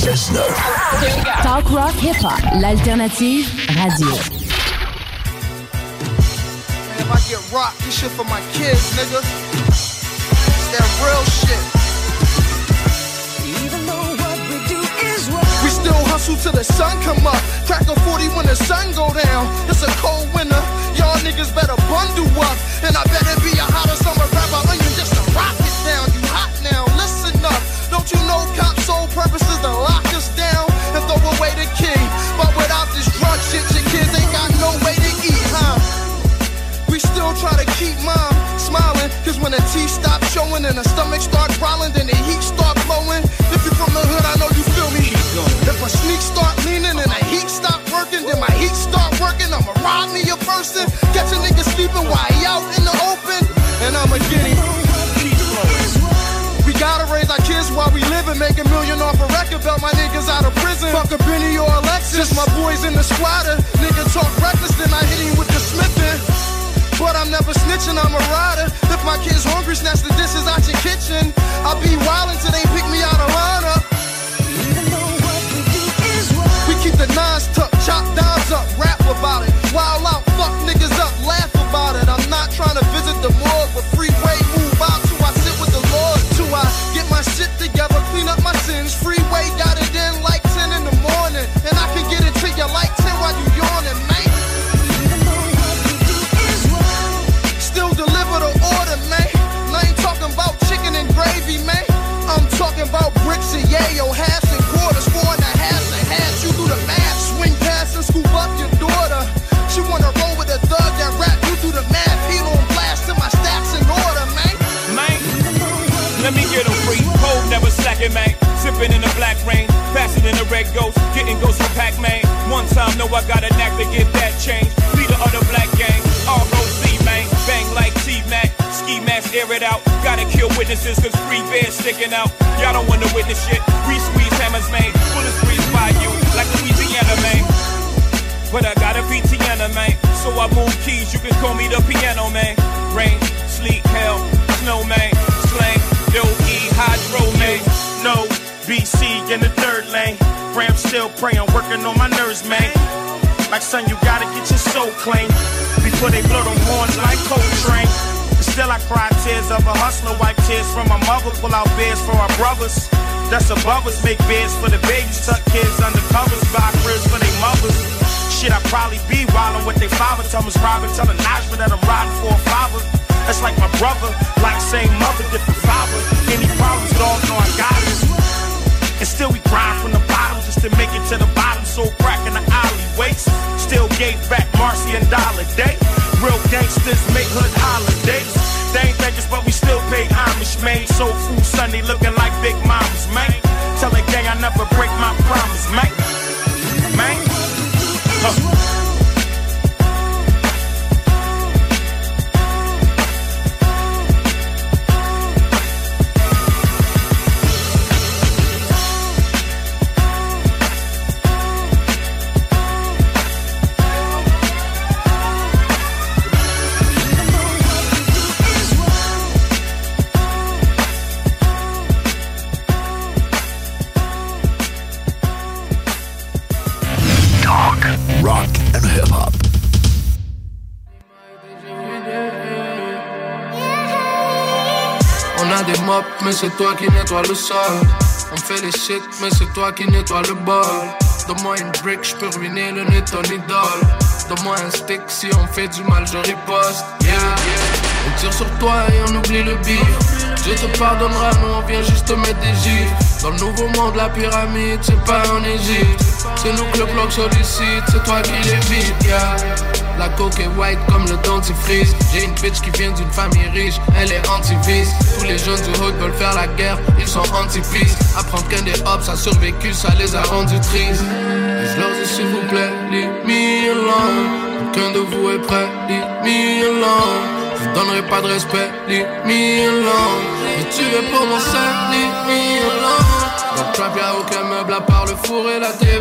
Speaker 7: 96.9.
Speaker 58: Talk rock hip hop, l'alternative radio.
Speaker 59: If I get rocked, this shit for my kids, nigga. It's that real shit. We still hustle till the sun come up. Crack a 40 when the sun go down. It's a cold winter. Y'all niggas better bundle up. And I better be a hotter summer rapper onion just to rock it down. You hot now, listen up. Don't you know cops' sole purpose is to lock us down and throw away the key? But without this drug shit, your kids ain't got no way to eat, huh? We still try to keep mom smiling. Cause when the teeth stop showing and the stomach start growling, then the heat start blowing. If you from the hood, I know you feel me. If a sneak start leaning and the heat stop working, then my heat start working. I'ma rob me a person. Catch a nigga make a million off a record belt. My niggas out of prison. Fuck a Benny or Alexis. My boys in the squatter. Nigga talk reckless, then I hit him with the smithing. But I'm never snitching, I'm a rider. If my kids hungry, snatch the dishes out your kitchen. I'll be wildin' till they pick me out of lineup. We keep the nines tucked, chop dimes up, rap about it. Wild out, fuck niggas up, laugh about it. I'm
Speaker 6: red ghost. Getting ghosts from Pac-Man. One time, know I got a knack to get that change. Leader of the black gang, see, man. Bang like T-Mac, ski mask, air it out. Gotta kill witnesses, cause free bears sticking out. Y'all don't wanna witness shit. We squeeze hammers, man. Bullets breeze by you, like Louisiana, man. But I got a VTN, man. So I move keys, you can call me the piano, man. Rain, still praying, working on my nerves, man. Like son, you gotta get your soul clean before they blow them horns like Coltrane. Still I cry tears of a hustler, wipe tears from my mother, pull out beds for our brothers. That's above us, make beds for the babies, tuck kids under covers, buy cribs for their mothers. Shit, I probably be wildin' with their father. Tell Miss Robin, tell Najma that I'm riding for a father. That's like my brother, like same mother, different father. Any problems, dog, know I got it. And still we grind from the bottom just to make it to the bottom. So crack in the alleyways. Still gave back Marcy and Dollar Day. Real gangsters make hood holidays. They ain't beggars, but we still pay homage, man. Soul food Sunday looking like big mamas, man. Tell the gang I never break my promise, man. Man. Huh.
Speaker 60: Mais c'est toi qui nettoie le sol. On fait les shit, mais c'est toi qui nettoie le bol. Donne-moi une brick, j'peux ruiner le nez ton idole. Donne-moi un stick, si on fait du mal, je riposte. Yeah. On tire sur toi et on oublie le bif. Dieu te pardonnera, nous on vient juste te mettre des gifs. Dans le nouveau monde, la pyramide, c'est pas en Égypte. C'est nous que le bloc sollicite, c'est toi qui l'évites, yeah. La coke est white comme le dentifrice. J'ai une bitch qui vient d'une famille riche, elle est anti-vice. Tous les jeunes du hood veulent faire la guerre, ils sont anti-peace. Apprendre qu'un des hops a survécu, ça les a rendus tristes. Je leur dis s'il vous plaît, leave me alone. Aucun de vous est prêt, leave me alone. Je vous donnerai pas de respect, leave me alone. Et tu es pour mon sac, leave. Dans trap aucun meuble à part le four et la TV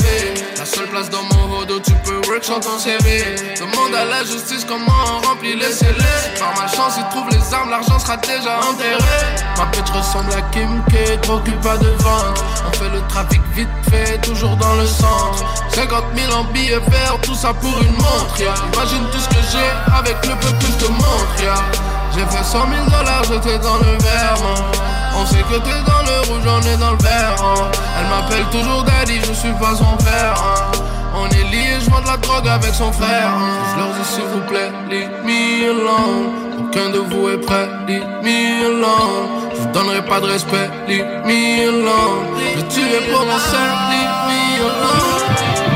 Speaker 60: La seule place dans mon hodo tu peux work sans ton CV Demande à la justice comment on remplit les scellés. Par ma chance ils trouvent les armes, l'argent sera déjà enterré. Ma pète ressemble à Kim K, trop pas de vente On fait le trafic vite fait, toujours dans le centre. 50 000 en billets verts, tout ça pour une montre Imagine tout ce que j'ai avec le peu plus de montre J'ai fait 100 000 dollars, j'étais dans le verre on sait que t'es on est dans le vert. Hein. Elle m'appelle toujours daddy, je suis pas son père. Hein. On est liés, je de la drogue avec son frère. Hein. Je leur dis s'il vous plaît, leave me alone. Aucun de vous est prêt, leave me alone. Je vous donnerai pas de respect, leave me alone. Je tuerai pour mon leave me alone.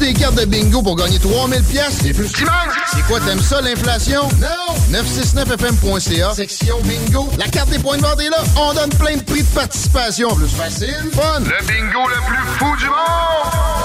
Speaker 11: Des cartes de bingo pour gagner 3000 pièces et plus? C'est quoi, t'aimes ça, l'inflation? Non! 969fm.ca, section bingo. La carte des points de vente est là. On donne plein de prix de participation. Plus facile, fun.
Speaker 33: Le bingo le plus fou du monde!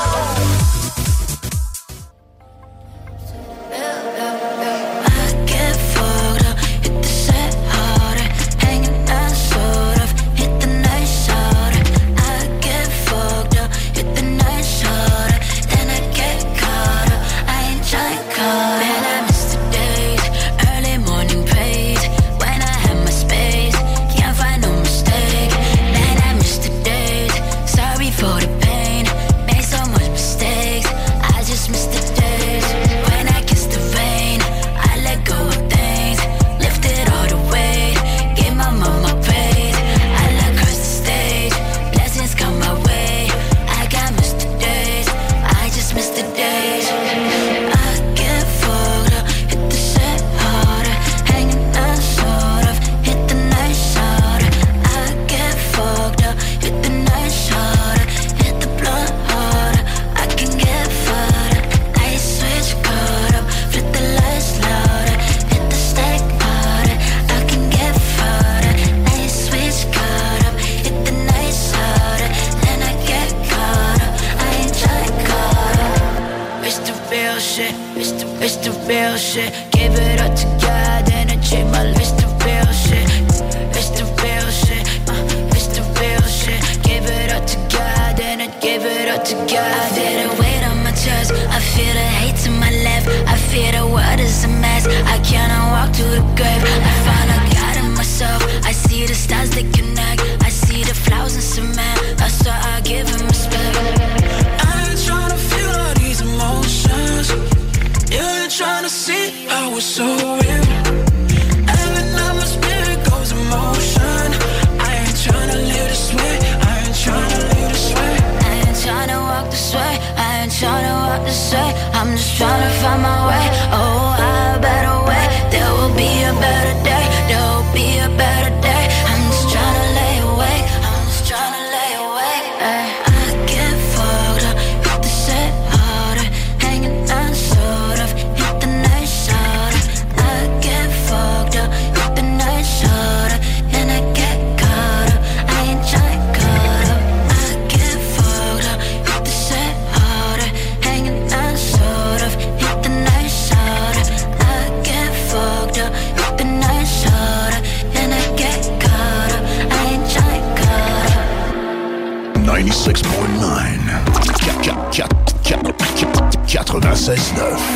Speaker 61: 16-9.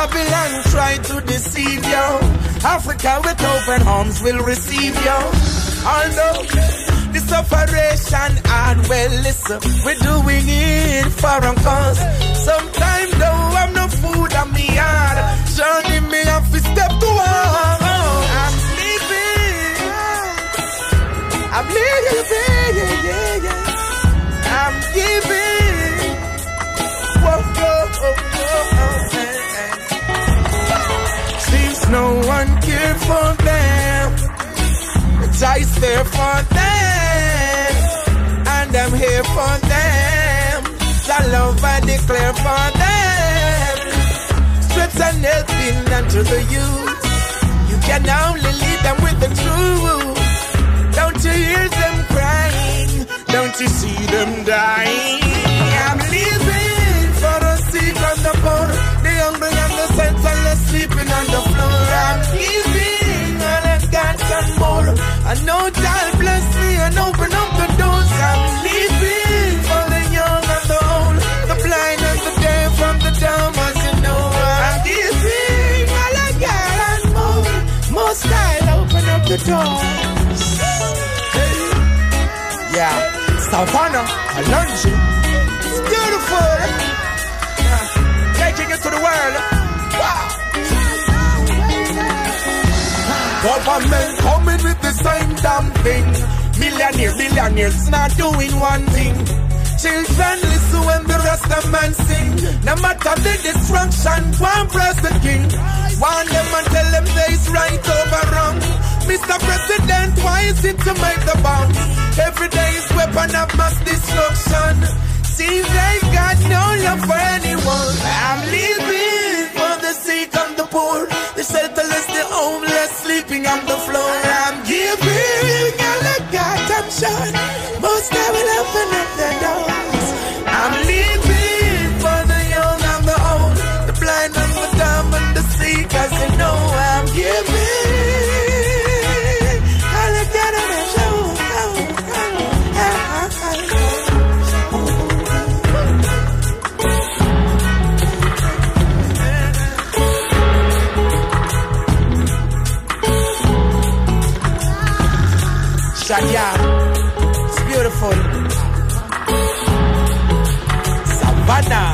Speaker 61: Babylon try to deceive you. Africa with open arms will receive you. Although this operation hard, well listen, we're doing it for a cause. Sometimes though I'm no food on me yard. Journey me have to step to. I'm leaving. I'm leaving, no one cared for them. But I there for them. And I'm here for them. The love I declare for them. Strips and helping unto the youth. You can only lead them with the truth. Don't you hear them crying? Don't you see them dying? I'm leaving for a seat on the board. The hungry and the senseless sleeping on the. I'm giving all I got and more. I know God bless me and open up the doors. I'm leaving for the young and the old, the blind and the deaf from the dumb, as you know. I'm giving all I got and more. Most I'll open up the doors. Yeah, Savannah, I learned you. It's beautiful. Yeah. Taking it to the world. Government coming with the same damn thing. Millionaire, billionaires not doing one thing. Children listen when the rest of man sing. No matter the destruction, one press the king. One them and tell them there's right over wrong. Mr. President, why is it to make the bomb? Every day is weapon of mass destruction. Seems they got no love for anyone. I'm leaving the sick and the poor, the shelterless, the homeless, sleeping on the floor. I'm giving all I got, I'm sure. Most I will open up the doors. I'm leaving Shadia, it's beautiful. Savannah,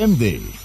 Speaker 62: MD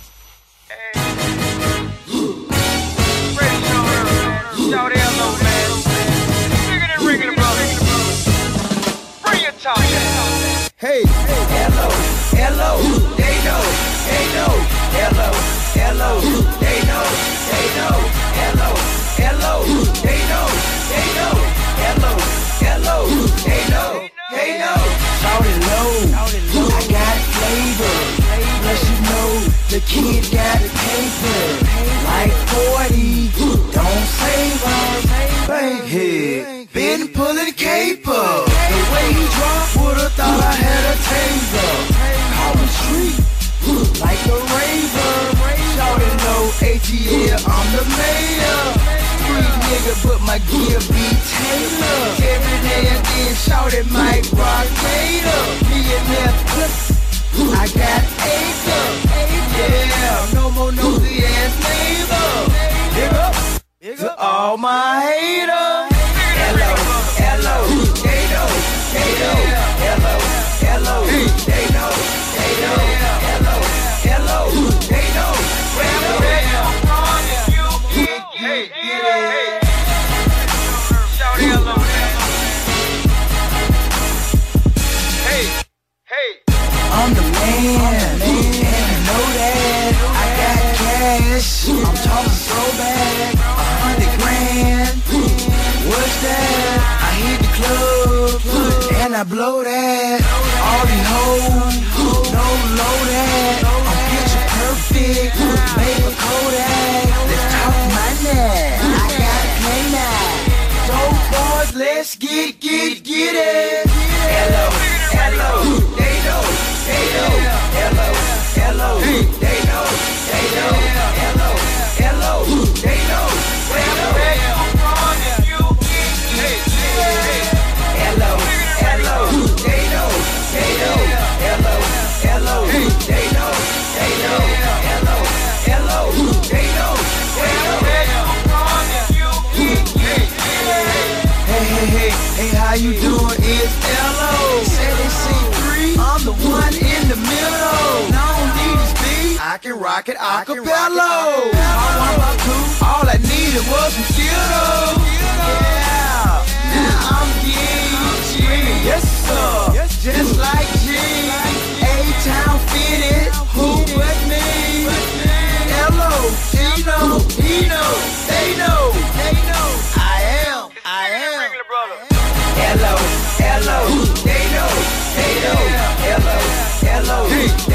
Speaker 62: can rock it a cappella. All I needed was some skittles. Yeah. Now I'm getting Yes, sir. Just like G. A-Town fitted. Who but me? L.O. Gino. He know. They know. They know. I am. I am. Hello, hello, they know, they know, hello, hello,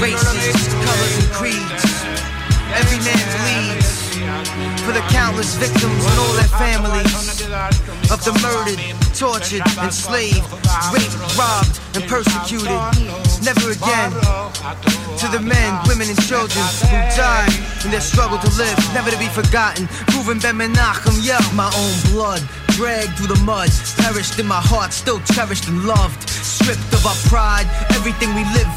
Speaker 62: races, colors, and creeds, every man bleeds for the countless victims and all their families of the murdered, tortured, enslaved, raped, robbed, and persecuted. Never again. To the men, women, and children who died in their struggle to live, never to be forgotten. Proven Ben Menachem, yeah, my own blood. Dragged through the mud, perished in my heart, still cherished and loved. Stripped of our pride, everything we lived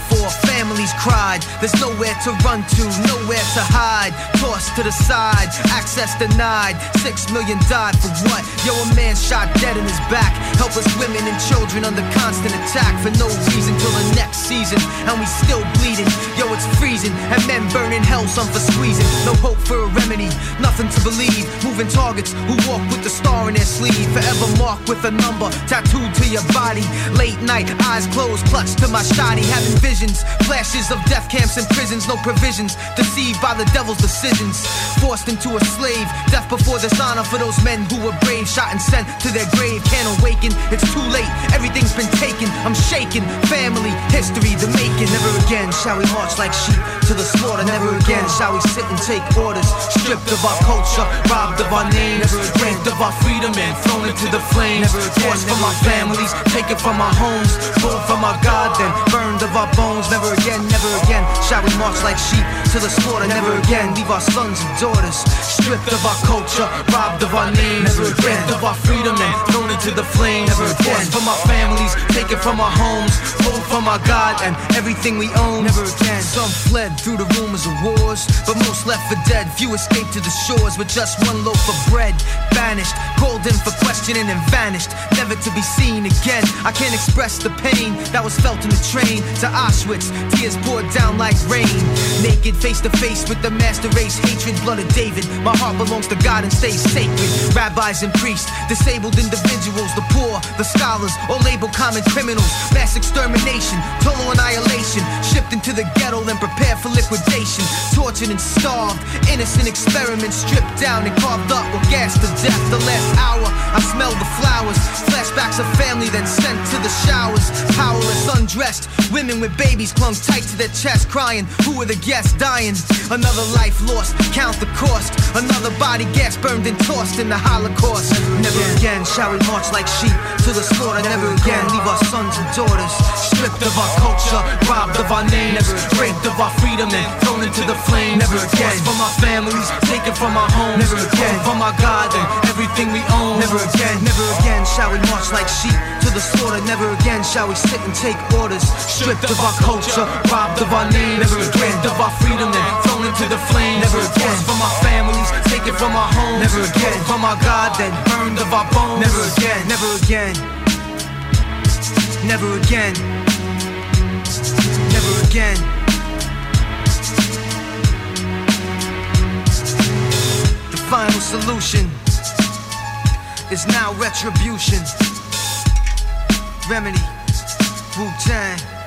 Speaker 62: families cried. There's nowhere to run to, nowhere to hide. Tossed to the side, access denied. Six million died for what? Yo, a man shot dead in his back. Helpless women and children under constant attack for no reason till the next season. And we still bleeding. Yo, it's freezing. And men burning hell, some for squeezing. No hope for a remedy, nothing to believe. Moving targets who walk with the star in their sleeve. Forever marked with a number tattooed to your body. Late night, eyes closed, clutched to my shoddy. Having visions, flashes of death camps and prisons. No provisions, deceived by the devil's decisions. Forced into a slave, death before dishonor for those men who were brave. Shot and sent to their grave, can't awaken. It's too late, everything's been taken. I'm shaking, family, history, the making. Never again shall we march like sheep to the slaughter. Never again shall we sit and take orders. Stripped of our culture, robbed of our names, ranked of our freedom and thrown into the flames. Forced from our families, taken from our homes, pulled from our God, then burned of our bones. Never again, never again shall we march like sheep to the slaughter. Never again leave our sons and daughters stripped of our culture, robbed of our names, stripped of our freedom and thrown into the flames. Never again from our families, taken from our homes, pulled from our God and everything we own. Never again. Some fled through the rumors of wars, but most left for dead. Few escaped to the shores with just one loaf of bread. Banished, called in for questioning and vanished, never to be seen again. I can't express the pain that was felt in the train to Auschwitz. Tears poured down like rain. Naked, face to face with the master race, hatred, blood of David. My heart belongs to God and stays sacred. Rabbis and priests, disabled individuals, the poor, the scholars, all labeled common criminals. Mass extermination, total annihilation. Shipped into the ghetto and prepared for liquidation. Tortured and starved, innocent experiments stripped down and carved up or gassed to death. The last hour, I smell the flowers. Flashbacks of family then sent to the showers. Powerless, undressed, women with babies clung tight to their chest, crying, Who are the guests dying? Another life lost, count the cost. Another body gas burned and tossed in the Holocaust. Never again shall we march like sheep to the slaughter. Never again leave our sons and daughters stripped of our culture, robbed of our names, raped of our freedom, and thrown into the flames. Never again from our families, taken from our homes. Never again from our God and everything we own. Never again, never again shall we march like sheep to the slaughter. Never again shall we sit and take orders, stripped of our culture, robbed of our names, never again of our freedom, and into the flames. Never again from our families, taken from our homes. Never again from our God, then burned of our bones. Never again, never again, never again, never again. The final solution is now retribution. Remedy, Wu Tang.